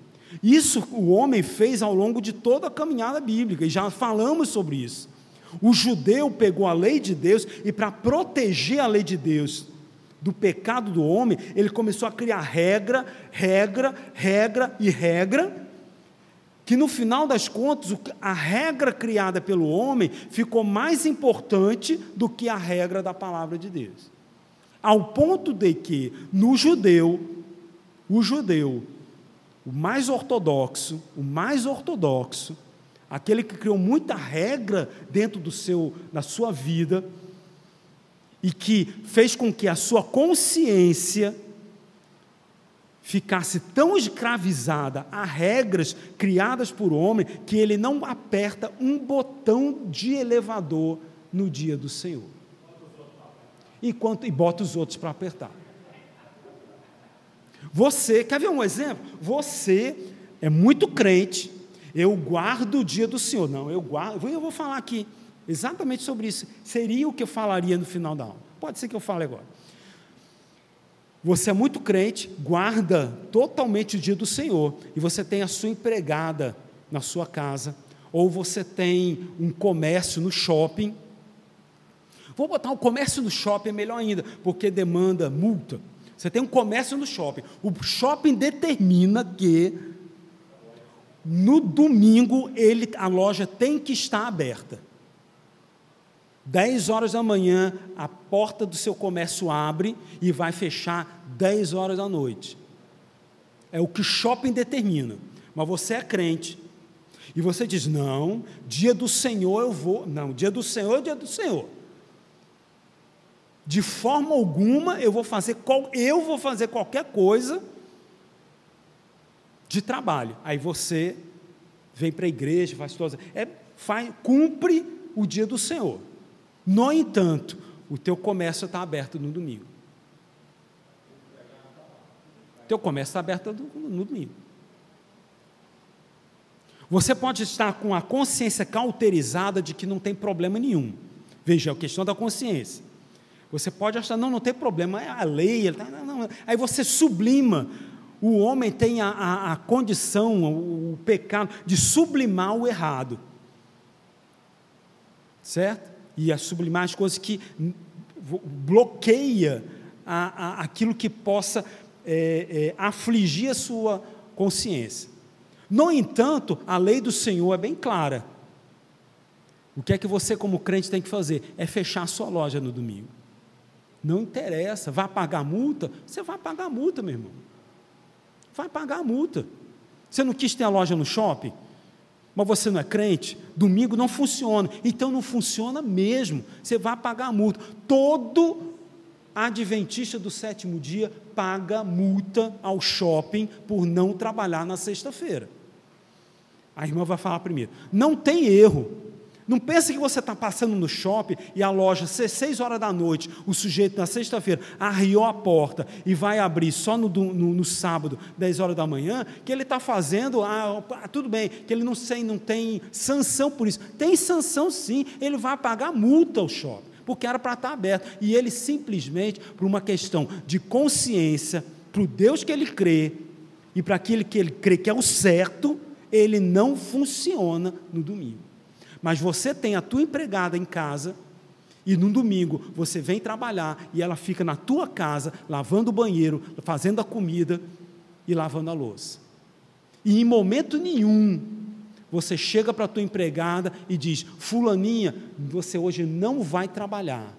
Isso o homem fez ao longo de toda a caminhada bíblica, e já falamos sobre isso. O judeu pegou a lei de Deus e, para proteger a lei de Deus do pecado do homem, ele começou a criar regra, regra, regra e regra, que no final das contas, a regra criada pelo homem ficou mais importante do que a regra da palavra de Deus. Ao ponto de que, no judeu, o judeu, o mais ortodoxo, o mais ortodoxo, aquele que criou muita regra dentro do seu, da sua vida e que fez com que a sua consciência ficasse tão escravizada a regras criadas por homem que ele não aperta um botão de elevador no dia do Senhor. E bota os outros para apertar. Você, quer ver um exemplo? Você é muito crente, eu guardo o dia do Senhor. Não, eu guardo, eu vou falar aqui exatamente sobre isso. Seria o que eu falaria no final da aula. Pode ser que eu fale agora. Você é muito crente, guarda totalmente o dia do Senhor, e você tem a sua empregada na sua casa, ou você tem um comércio no shopping. Vou botar o comércio no shopping, é melhor ainda, porque demanda multa. Você tem um comércio no shopping. O shopping determina que no domingo ele, a loja tem que estar aberta. 10 horas da manhã, a porta do seu comércio abre e vai fechar 10 horas da noite. É o que o shopping determina. Mas você é crente. E você diz: não, dia do Senhor eu vou. Não, dia do Senhor é dia do Senhor de forma alguma eu vou fazer qual, eu vou fazer qualquer coisa de trabalho. Aí você vem para a igreja, faz todas, é, faz, cumpre o dia do Senhor. No entanto, o teu comércio está aberto no domingo. O teu comércio está aberto no, no domingo. Você pode estar com a consciência cauterizada de que não tem problema nenhum. Veja, é a questão da consciência. Você pode achar, não, não tem problema, é a lei. Tá, não, não. Aí você sublima. O homem tem a, a, a condição, o, o pecado, de sublimar o errado. Certo? E a sublimar as coisas que bloqueia a, a, aquilo que possa é, é, afligir a sua consciência. No entanto, a lei do Senhor é bem clara. O que é que você, como crente, tem que fazer? É fechar a sua loja no domingo. Não interessa, vai pagar multa? Você vai pagar multa, meu irmão. Vai pagar multa. Você não quis ter a loja no shopping? Mas você não é crente? Domingo não funciona. Então não funciona mesmo. Você vai pagar multa. Todo adventista do sétimo dia paga multa ao shopping por não trabalhar na sexta-feira. A irmã vai falar primeiro. Não tem erro. Não pense que você está passando no shopping e a loja, seis horas da noite, o sujeito na sexta-feira arriou a porta e vai abrir só no, no, no sábado, 10 horas da manhã, que ele está fazendo, ah, tudo bem, que ele não, sei, não tem sanção por isso. Tem sanção sim, ele vai pagar multa ao shopping, porque era para estar tá aberto. E ele simplesmente, por uma questão de consciência, para o Deus que ele crê e para aquele que ele crê que é o certo, ele não funciona no domingo. Mas você tem a tua empregada em casa e no domingo você vem trabalhar e ela fica na tua casa lavando o banheiro, fazendo a comida e lavando a louça. E em momento nenhum você chega para a tua empregada e diz: Fulaninha, você hoje não vai trabalhar.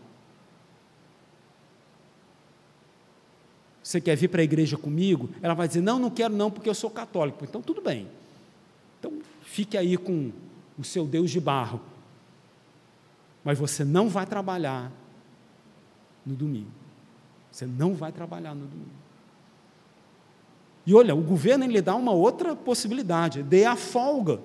Você quer vir para a igreja comigo? Ela vai dizer: Não, não quero, não, porque eu sou católico. Então, tudo bem. Então, fique aí com o seu Deus de barro. Mas você não vai trabalhar no domingo. Você não vai trabalhar no domingo. E olha, o governo lhe dá uma outra possibilidade: dê a folga.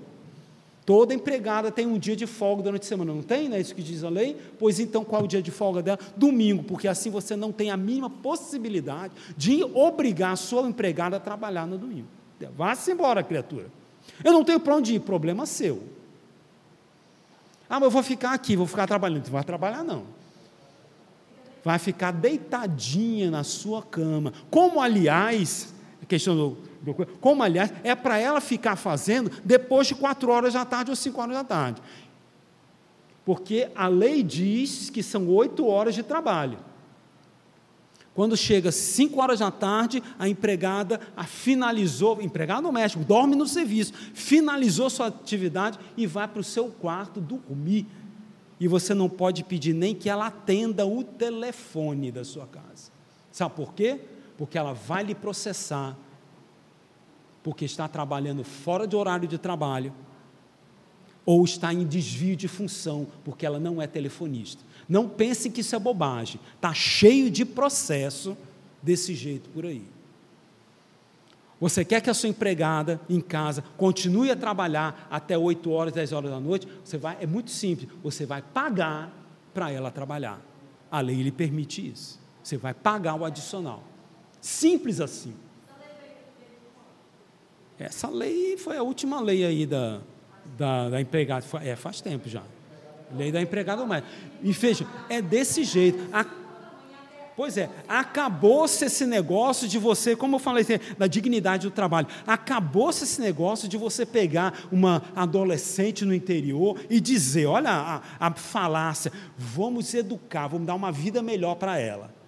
Toda empregada tem um dia de folga durante a semana, não tem? Não é isso que diz a lei? Pois então, qual é o dia de folga dela? Domingo, porque assim você não tem a mínima possibilidade de obrigar a sua empregada a trabalhar no domingo. Vá-se embora, criatura. Eu não tenho para onde ir, problema seu. Ah, mas eu vou ficar aqui, vou ficar trabalhando. Não vai trabalhar, não. Vai ficar deitadinha na sua cama. Como, aliás, questão do, do como, aliás, é para ela ficar fazendo depois de quatro horas da tarde ou cinco horas da tarde. Porque a lei diz que são oito horas de trabalho. Quando chega 5 horas da tarde, a empregada a finalizou, empregado doméstico, dorme no serviço, finalizou sua atividade e vai para o seu quarto dormir. E você não pode pedir nem que ela atenda o telefone da sua casa. Sabe por quê? Porque ela vai lhe processar, porque está trabalhando fora de horário de trabalho, ou está em desvio de função, porque ela não é telefonista. Não pense que isso é bobagem. Está cheio de processo desse jeito por aí. Você quer que a sua empregada em casa continue a trabalhar até 8 horas, 10 horas da noite? Você vai, é muito simples, você vai pagar para ela trabalhar. A lei lhe permite isso. Você vai pagar o adicional. Simples assim. Essa lei foi a última lei aí da, da, da empregada. É, faz tempo já. Lei da empregada doméstica. E veja, é desse jeito. A, pois é, acabou-se esse negócio de você, como eu falei, da dignidade do trabalho. Acabou-se esse negócio de você pegar uma adolescente no interior e dizer: olha a, a falácia, vamos educar, vamos dar uma vida melhor para ela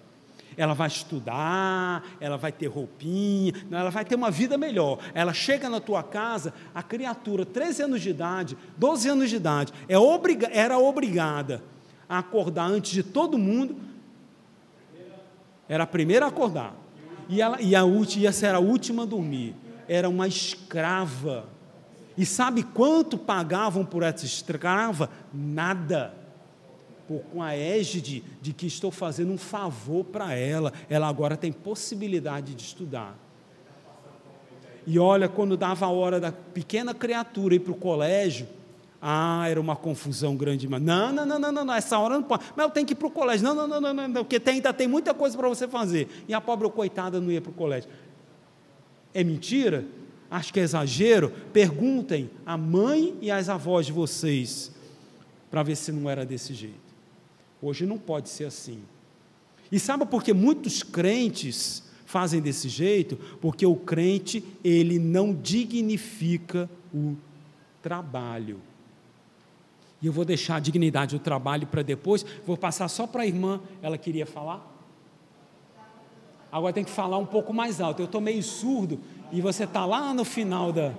ela vai estudar, ela vai ter roupinha, ela vai ter uma vida melhor. Ela chega na tua casa, a criatura, 13 anos de idade, 12 anos de idade, é obriga era obrigada a acordar antes de todo mundo. Era a primeira a acordar. E, ela, e a última, ser a última a dormir. Era uma escrava. E sabe quanto pagavam por essa escrava? Nada por, com a égide de que estou fazendo um favor para ela, ela agora tem possibilidade de estudar. E olha, quando dava a hora da pequena criatura ir para o colégio, ah, era uma confusão grande. Mas não, não, não, não, não, essa hora não pode. Mas eu tenho que ir para o colégio. Não, não, não, não, não, porque tem, ainda tem muita coisa para você fazer. E a pobre coitada não ia para o colégio. É mentira? Acho que é exagero. Perguntem à mãe e às avós de vocês, para ver se não era desse jeito. Hoje não pode ser assim. E sabe por que muitos crentes fazem desse jeito? Porque o crente, ele não dignifica o trabalho. E eu vou deixar a dignidade do trabalho para depois, vou passar só para a irmã, ela queria falar? Agora tem que falar um pouco mais alto. Eu estou meio surdo e você está lá no final da.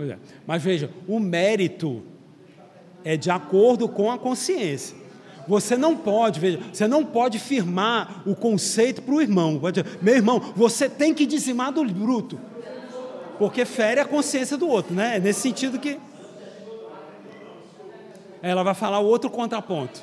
Pois é. Mas veja, o mérito é de acordo com a consciência. Você não pode, veja, você não pode firmar o conceito para o irmão. Meu irmão, você tem que dizimar do bruto. Porque fere a consciência do outro, né? É nesse sentido que. Ela vai falar outro contraponto.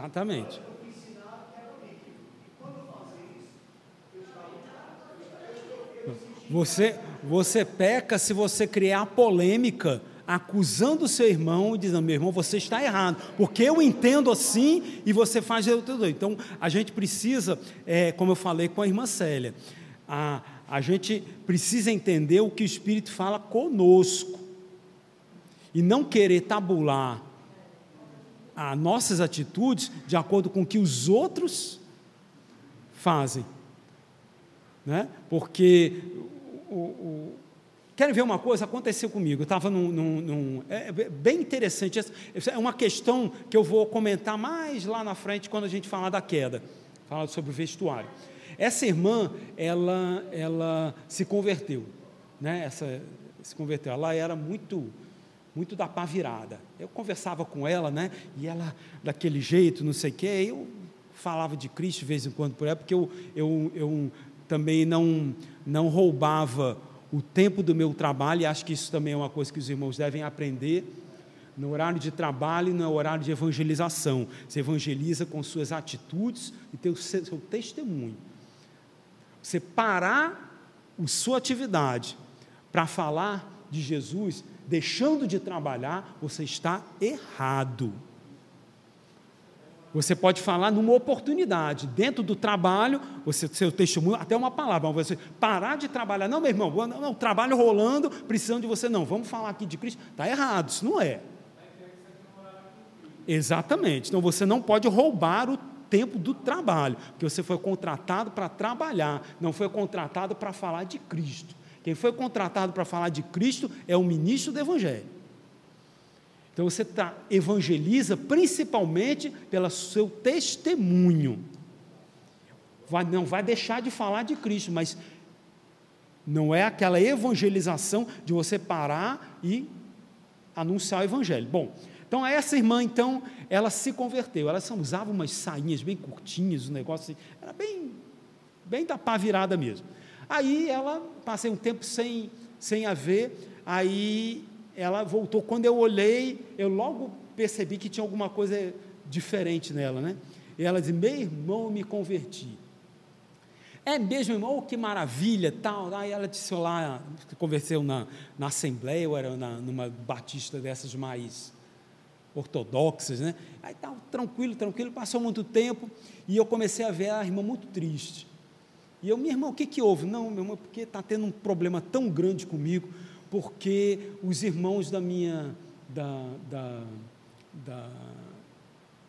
Exatamente. Você, você peca se você criar polêmica acusando o seu irmão e dizendo, meu irmão, você está errado, porque eu entendo assim e você faz tudo. Então, a gente precisa, é, como eu falei com a irmã Célia, a, a gente precisa entender o que o Espírito fala conosco e não querer tabular as nossas atitudes de acordo com o que os outros fazem. Né? Porque o, o, Querem ver uma coisa? Aconteceu comigo. Eu estava num. num, num é, é bem interessante. É uma questão que eu vou comentar mais lá na frente quando a gente falar da queda. Falar sobre o vestuário. Essa irmã, ela, ela se converteu. Né? Essa, se converteu. Ela era muito muito da pá virada. Eu conversava com ela, né? E ela, daquele jeito, não sei o quê, eu falava de Cristo de vez em quando por ela, porque eu, eu, eu também não, não roubava o tempo do meu trabalho, e acho que isso também é uma coisa que os irmãos devem aprender. No horário de trabalho e no horário de evangelização. Você evangeliza com suas atitudes e seu, seu testemunho. Você parar a sua atividade para falar de Jesus deixando de trabalhar, você está errado. Você pode falar numa oportunidade, dentro do trabalho, você, seu testemunho, até uma palavra, você parar de trabalhar, não, meu irmão, não, não, trabalho rolando, precisando de você, não, vamos falar aqui de Cristo, está errado, isso não é. Exatamente, então você não pode roubar o tempo do trabalho, porque você foi contratado para trabalhar, não foi contratado para falar de Cristo. Quem foi contratado para falar de Cristo é o ministro do Evangelho. Então você tá, evangeliza principalmente pelo seu testemunho. Vai, não vai deixar de falar de Cristo, mas não é aquela evangelização de você parar e anunciar o Evangelho. Bom, então essa irmã, então, ela se converteu. Ela usava umas sainhas bem curtinhas, um negócio assim, era bem, bem da pá virada mesmo. Aí ela, passei um tempo sem, sem a ver, aí ela voltou. Quando eu olhei, eu logo percebi que tinha alguma coisa diferente nela, né? E ela disse: Meu irmão, me converti. É mesmo, irmão, oh, que maravilha, tal. Aí ela disse lá, converseu na, na Assembleia, ou era na, numa batista dessas mais ortodoxas, né? Aí tal, tranquilo, tranquilo, passou muito tempo, e eu comecei a ver a irmã muito triste. E eu, minha irmã, o que, que houve? Não, meu irmão, porque está tendo um problema tão grande comigo, porque os irmãos da minha, da, da, da,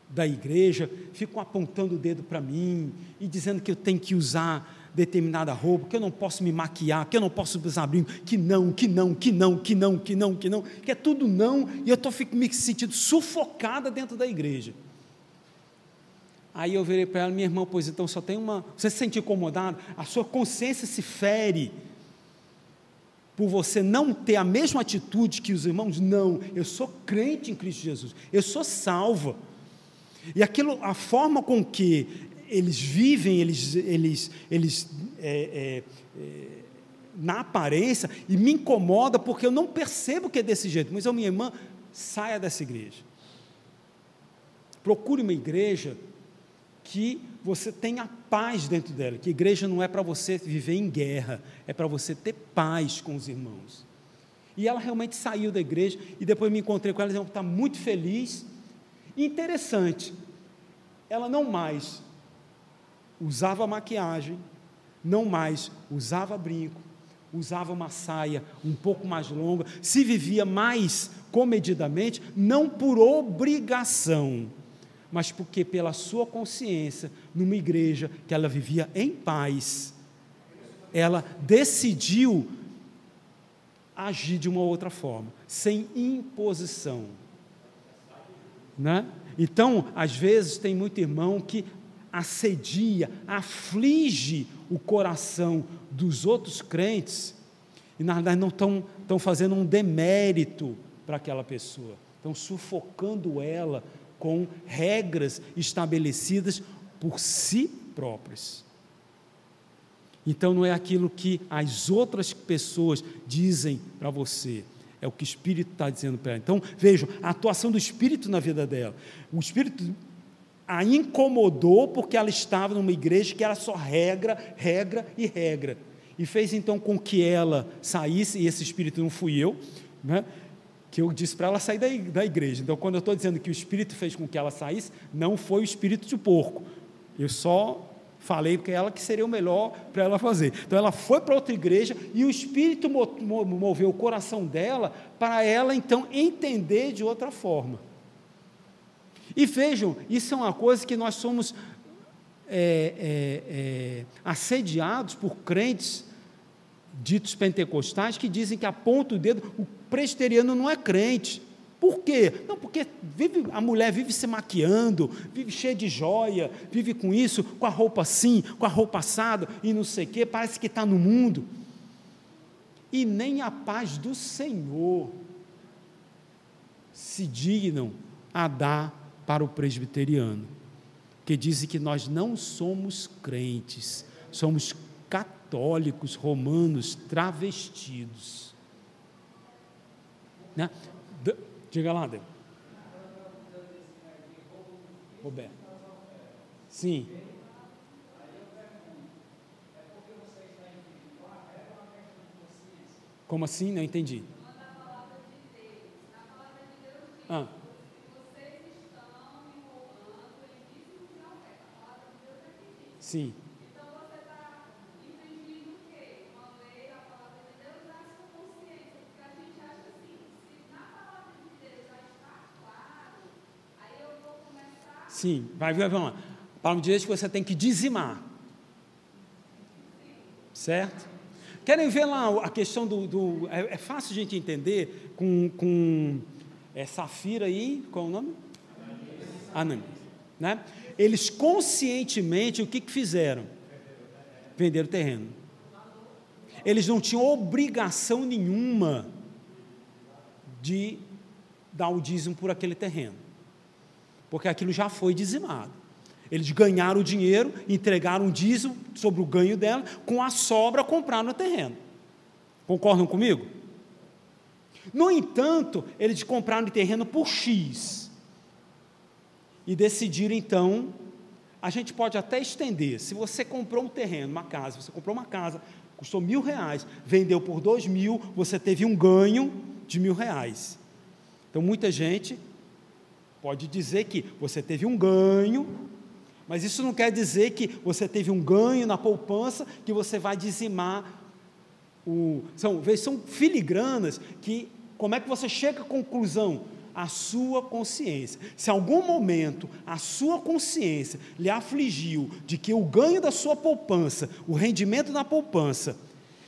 da igreja ficam apontando o dedo para mim e dizendo que eu tenho que usar determinada roupa, que eu não posso me maquiar, que eu não posso usar brinco, que não, que não, que não, que não, que não, que não, que é tudo não, e eu estou me sentindo sufocada dentro da igreja. Aí eu virei para ela, minha irmã, pois então só tem uma. Você se sente incomodado? A sua consciência se fere por você não ter a mesma atitude que os irmãos? Não, eu sou crente em Cristo Jesus, eu sou salva. E aquilo, a forma com que eles vivem, eles, eles, eles é, é, é, na aparência, e me incomoda porque eu não percebo que é desse jeito. Mas, eu, minha irmã, saia dessa igreja. Procure uma igreja que você tenha paz dentro dela, que igreja não é para você viver em guerra, é para você ter paz com os irmãos. E ela realmente saiu da igreja e depois me encontrei com ela ela está muito feliz. Interessante, ela não mais usava maquiagem, não mais usava brinco, usava uma saia um pouco mais longa, se vivia mais comedidamente, não por obrigação, mas porque pela sua consciência, numa igreja que ela vivia em paz, ela decidiu agir de uma outra forma, sem imposição. Né? Então, às vezes, tem muito irmão que assedia, aflige o coração dos outros crentes, e na verdade não estão, estão fazendo um demérito para aquela pessoa, estão sufocando ela com regras estabelecidas por si próprias. Então não é aquilo que as outras pessoas dizem para você, é o que o Espírito está dizendo para ela. Então vejam, a atuação do Espírito na vida dela. O Espírito a incomodou porque ela estava numa igreja que era só regra, regra e regra. E fez então com que ela saísse, e esse Espírito não fui eu, né? Que eu disse para ela sair da igreja. Então, quando eu estou dizendo que o Espírito fez com que ela saísse, não foi o Espírito de porco. Eu só falei que ela que seria o melhor para ela fazer. Então ela foi para outra igreja e o Espírito moveu o coração dela para ela então entender de outra forma. E vejam, isso é uma coisa que nós somos é, é, é, assediados por crentes ditos pentecostais que dizem que aponta o dedo, o presbiteriano não é crente. Por quê? Não, porque vive, a mulher vive se maquiando, vive cheia de joia, vive com isso, com a roupa assim, com a roupa assada e não sei o quê, parece que está no mundo. E nem a paz do Senhor se dignam a dar para o presbiteriano, que dizem que nós não somos crentes, somos católicos romanos travestidos. Né? Diga lá, Débora. Roberto. Sim. Como assim? Não entendi. Ah. Sim. Sim, vai, vai, vamos lá. A palavra Deus que você tem que dizimar. Certo? Querem ver lá a questão do. do é, é, fácil a gente entender com, com é, Safira aí, qual é o nome? Ananias. Né? Eles conscientemente, o que, que fizeram? Venderam o terreno. Eles não tinham obrigação nenhuma de dar o dízimo por aquele terreno porque aquilo já foi dizimado. Eles ganharam o dinheiro, entregaram o dízimo sobre o ganho dela, com a sobra compraram o terreno. Concordam comigo? No entanto, eles compraram o terreno por X. E decidiram então, a gente pode até estender, se você comprou um terreno, uma casa, você comprou uma casa, custou mil reais, vendeu por dois mil, você teve um ganho de mil reais. Então muita gente Pode dizer que você teve um ganho, mas isso não quer dizer que você teve um ganho na poupança que você vai dizimar o. São, são filigranas que. Como é que você chega à conclusão? A sua consciência. Se algum momento a sua consciência lhe afligiu de que o ganho da sua poupança, o rendimento da poupança,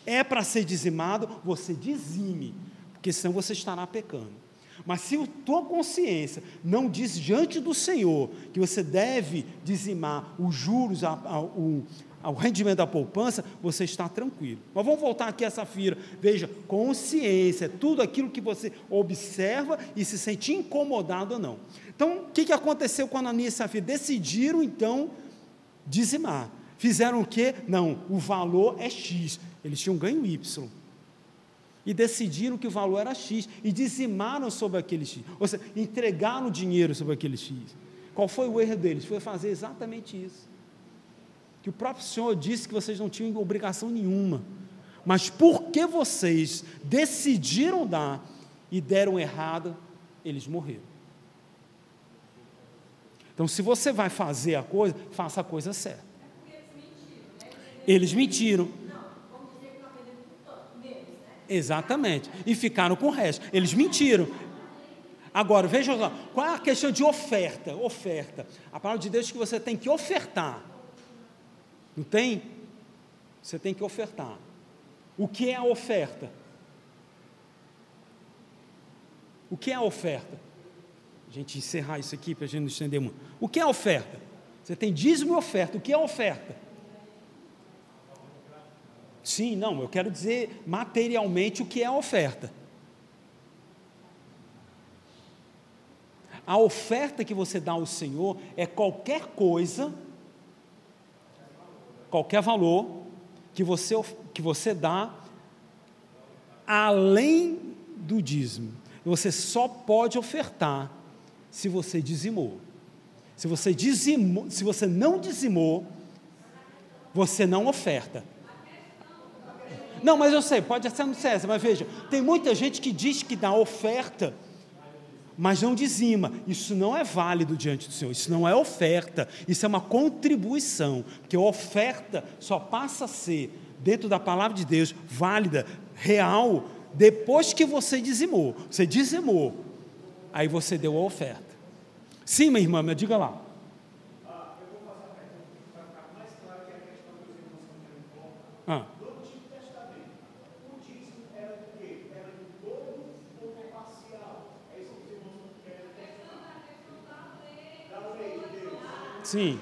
é para ser dizimado, você dizime, porque senão você estará pecando. Mas se a tua consciência não diz diante do Senhor que você deve dizimar os juros, a, a, o, o rendimento da poupança, você está tranquilo. Mas vamos voltar aqui a Safira. Veja, consciência, tudo aquilo que você observa e se sente incomodado ou não. Então, o que, que aconteceu com Ananias e Safira? Decidiram, então, dizimar. Fizeram o quê? Não, o valor é X. Eles tinham ganho Y e decidiram que o valor era X e dizimaram sobre aquele X, ou seja, entregaram dinheiro sobre aquele X. Qual foi o erro deles? Foi fazer exatamente isso. Que o próprio Senhor disse que vocês não tinham obrigação nenhuma, mas porque vocês decidiram dar e deram errado, eles morreram. Então, se você vai fazer a coisa, faça a coisa certa. Eles mentiram. Exatamente. E ficaram com o resto. Eles mentiram. Agora, veja só, qual é a questão de oferta? Oferta. A palavra de Deus diz que você tem que ofertar. Não tem? Você tem que ofertar. O que é a oferta? O que é a oferta? A gente encerrar isso aqui para a gente não estender muito. O que é a oferta? Você tem dízimo e oferta. O que é a oferta? Sim, não, eu quero dizer materialmente o que é a oferta. A oferta que você dá ao Senhor é qualquer coisa, qualquer valor que você, que você dá além do dízimo. Você só pode ofertar se você dizimou. Se você dizimou, se você não dizimou, você não oferta. Não, mas eu sei, pode ser no César, mas veja, tem muita gente que diz que dá oferta, mas não dizima. Isso não é válido diante do Senhor, isso não é oferta, isso é uma contribuição, porque oferta só passa a ser, dentro da palavra de Deus, válida, real, depois que você dizimou. Você dizimou, aí você deu a oferta. Sim, minha irmã, me diga lá. Ah. Sim.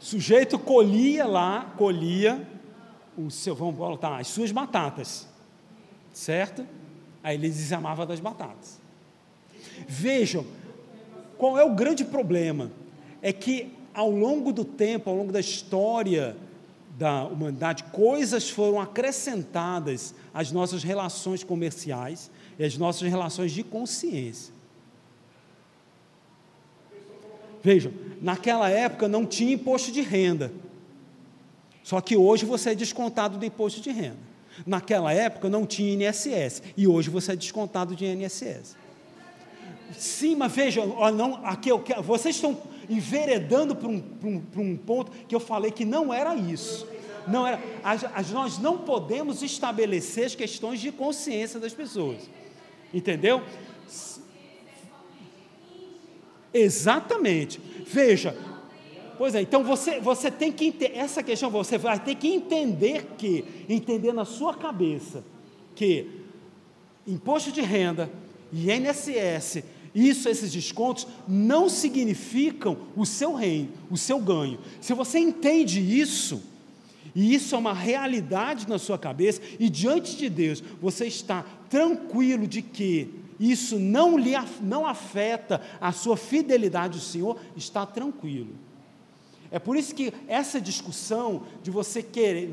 O sujeito colhia lá, colhia o seu, vamos voltar, as suas batatas, certo? Aí ele desamava das batatas. Vejam, qual é o grande problema? É que ao longo do tempo, ao longo da história da humanidade, coisas foram acrescentadas às nossas relações comerciais, e as nossas relações de consciência. Vejam, naquela época não tinha imposto de renda. Só que hoje você é descontado do imposto de renda. Naquela época não tinha INSS e hoje você é descontado de INSS. Sim, mas vejam, não, aqui eu quero, vocês estão enveredando para um, um, um ponto que eu falei que não era isso. Não era, as, as, nós não podemos estabelecer as questões de consciência das pessoas. Entendeu? Exatamente. Veja. Pois é, então você, você tem que essa questão você vai ter que entender que, entender na sua cabeça, que imposto de renda, INSS, isso, esses descontos, não significam o seu reino, o seu ganho. Se você entende isso, e isso é uma realidade na sua cabeça, e diante de Deus você está tranquilo de que isso não lhe não afeta a sua fidelidade ao Senhor, está tranquilo. É por isso que essa discussão de você querer,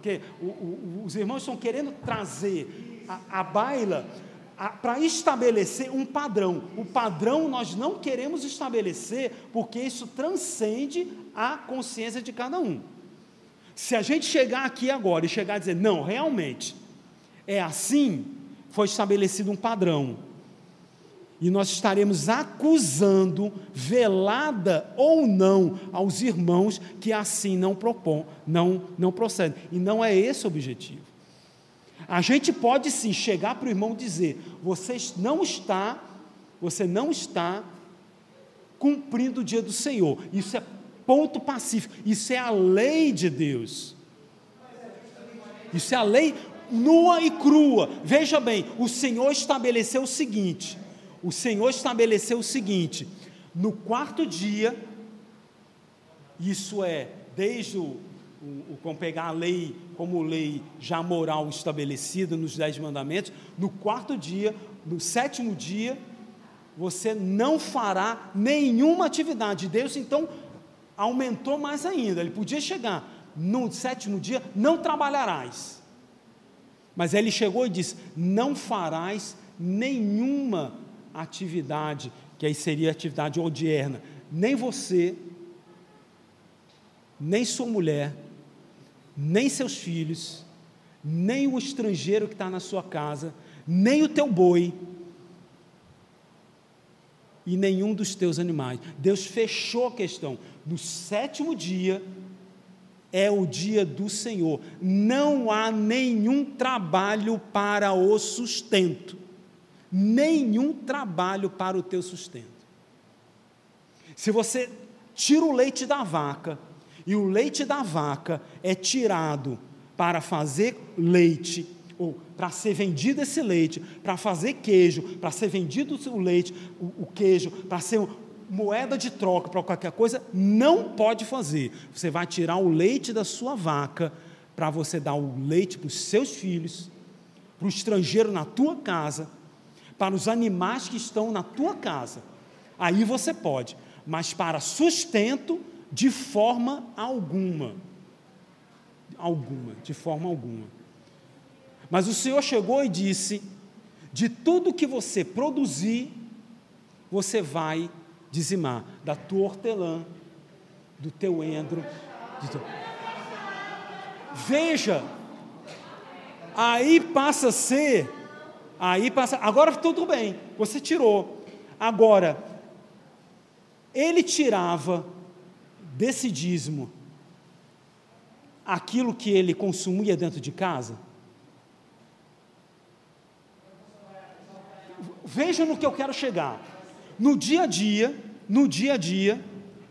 que os irmãos estão querendo trazer a, a baila para estabelecer um padrão. O padrão nós não queremos estabelecer porque isso transcende a consciência de cada um. Se a gente chegar aqui agora e chegar a dizer, não, realmente, é assim, foi estabelecido um padrão. E nós estaremos acusando, velada ou não, aos irmãos que assim não propõem, não, não procedem. E não é esse o objetivo. A gente pode sim chegar para o irmão dizer: você não está, você não está cumprindo o dia do Senhor. Isso é ponto pacífico. Isso é a lei de Deus. Isso é a lei nua e crua. Veja bem, o Senhor estabeleceu o seguinte: o Senhor estabeleceu o seguinte: no quarto dia, isso é, desde o, o, o pegar a lei como lei já moral estabelecida nos dez mandamentos, no quarto dia, no sétimo dia, você não fará nenhuma atividade. Deus então aumentou mais ainda. Ele podia chegar no sétimo dia, não trabalharás. Mas ele chegou e disse: não farás nenhuma atividade, que aí seria atividade odierna, nem você, nem sua mulher, nem seus filhos, nem o estrangeiro que está na sua casa, nem o teu boi e nenhum dos teus animais. Deus fechou a questão. No sétimo dia é o dia do Senhor. Não há nenhum trabalho para o sustento. Nenhum trabalho para o teu sustento. Se você tira o leite da vaca, e o leite da vaca é tirado para fazer leite, ou para ser vendido esse leite, para fazer queijo, para ser vendido o leite, o, o queijo, para ser moeda de troca para qualquer coisa, não pode fazer. Você vai tirar o leite da sua vaca para você dar o leite para os seus filhos, para o estrangeiro na tua casa, para os animais que estão na tua casa. Aí você pode, mas para sustento, de forma alguma. Alguma, de forma alguma. Mas o Senhor chegou e disse: de tudo que você produzir, você vai dizimar da tua hortelã, do teu endro. Veja, aí passa a ser, aí passa, agora tudo bem, você tirou. Agora, ele tirava desse dízimo aquilo que ele consumia dentro de casa? Veja no que eu quero chegar. No dia a dia, no dia a dia,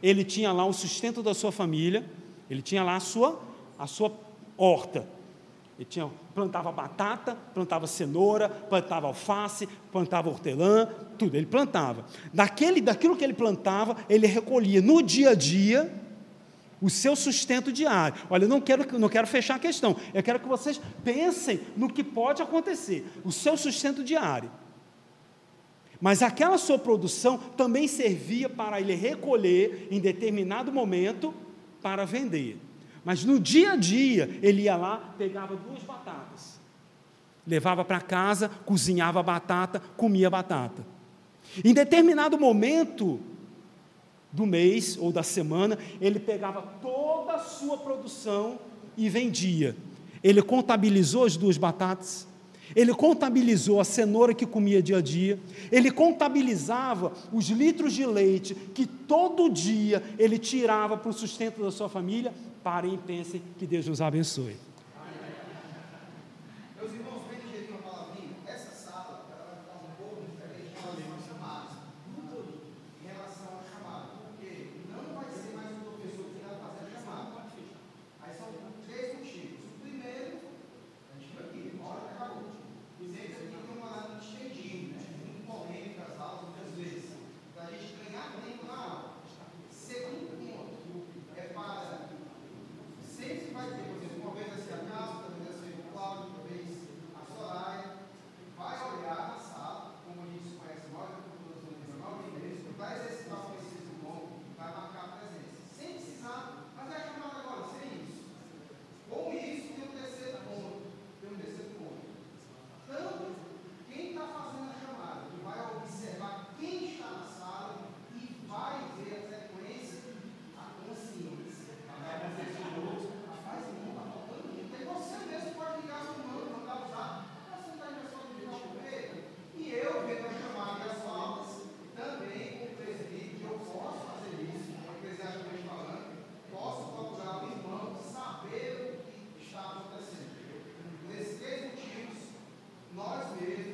ele tinha lá o sustento da sua família, ele tinha lá a sua, a sua horta. Ele tinha, plantava batata, plantava cenoura, plantava alface, plantava hortelã, tudo, ele plantava. Daquele, daquilo que ele plantava, ele recolhia no dia a dia o seu sustento diário. Olha, eu não quero, não quero fechar a questão, eu quero que vocês pensem no que pode acontecer, o seu sustento diário. Mas aquela sua produção também servia para ele recolher em determinado momento para vender. Mas no dia a dia, ele ia lá, pegava duas batatas, levava para casa, cozinhava a batata, comia a batata. Em determinado momento do mês ou da semana, ele pegava toda a sua produção e vendia. Ele contabilizou as duas batatas, ele contabilizou a cenoura que comia dia a dia, ele contabilizava os litros de leite que todo dia ele tirava para o sustento da sua família. Parem e pensem que Deus nos abençoe.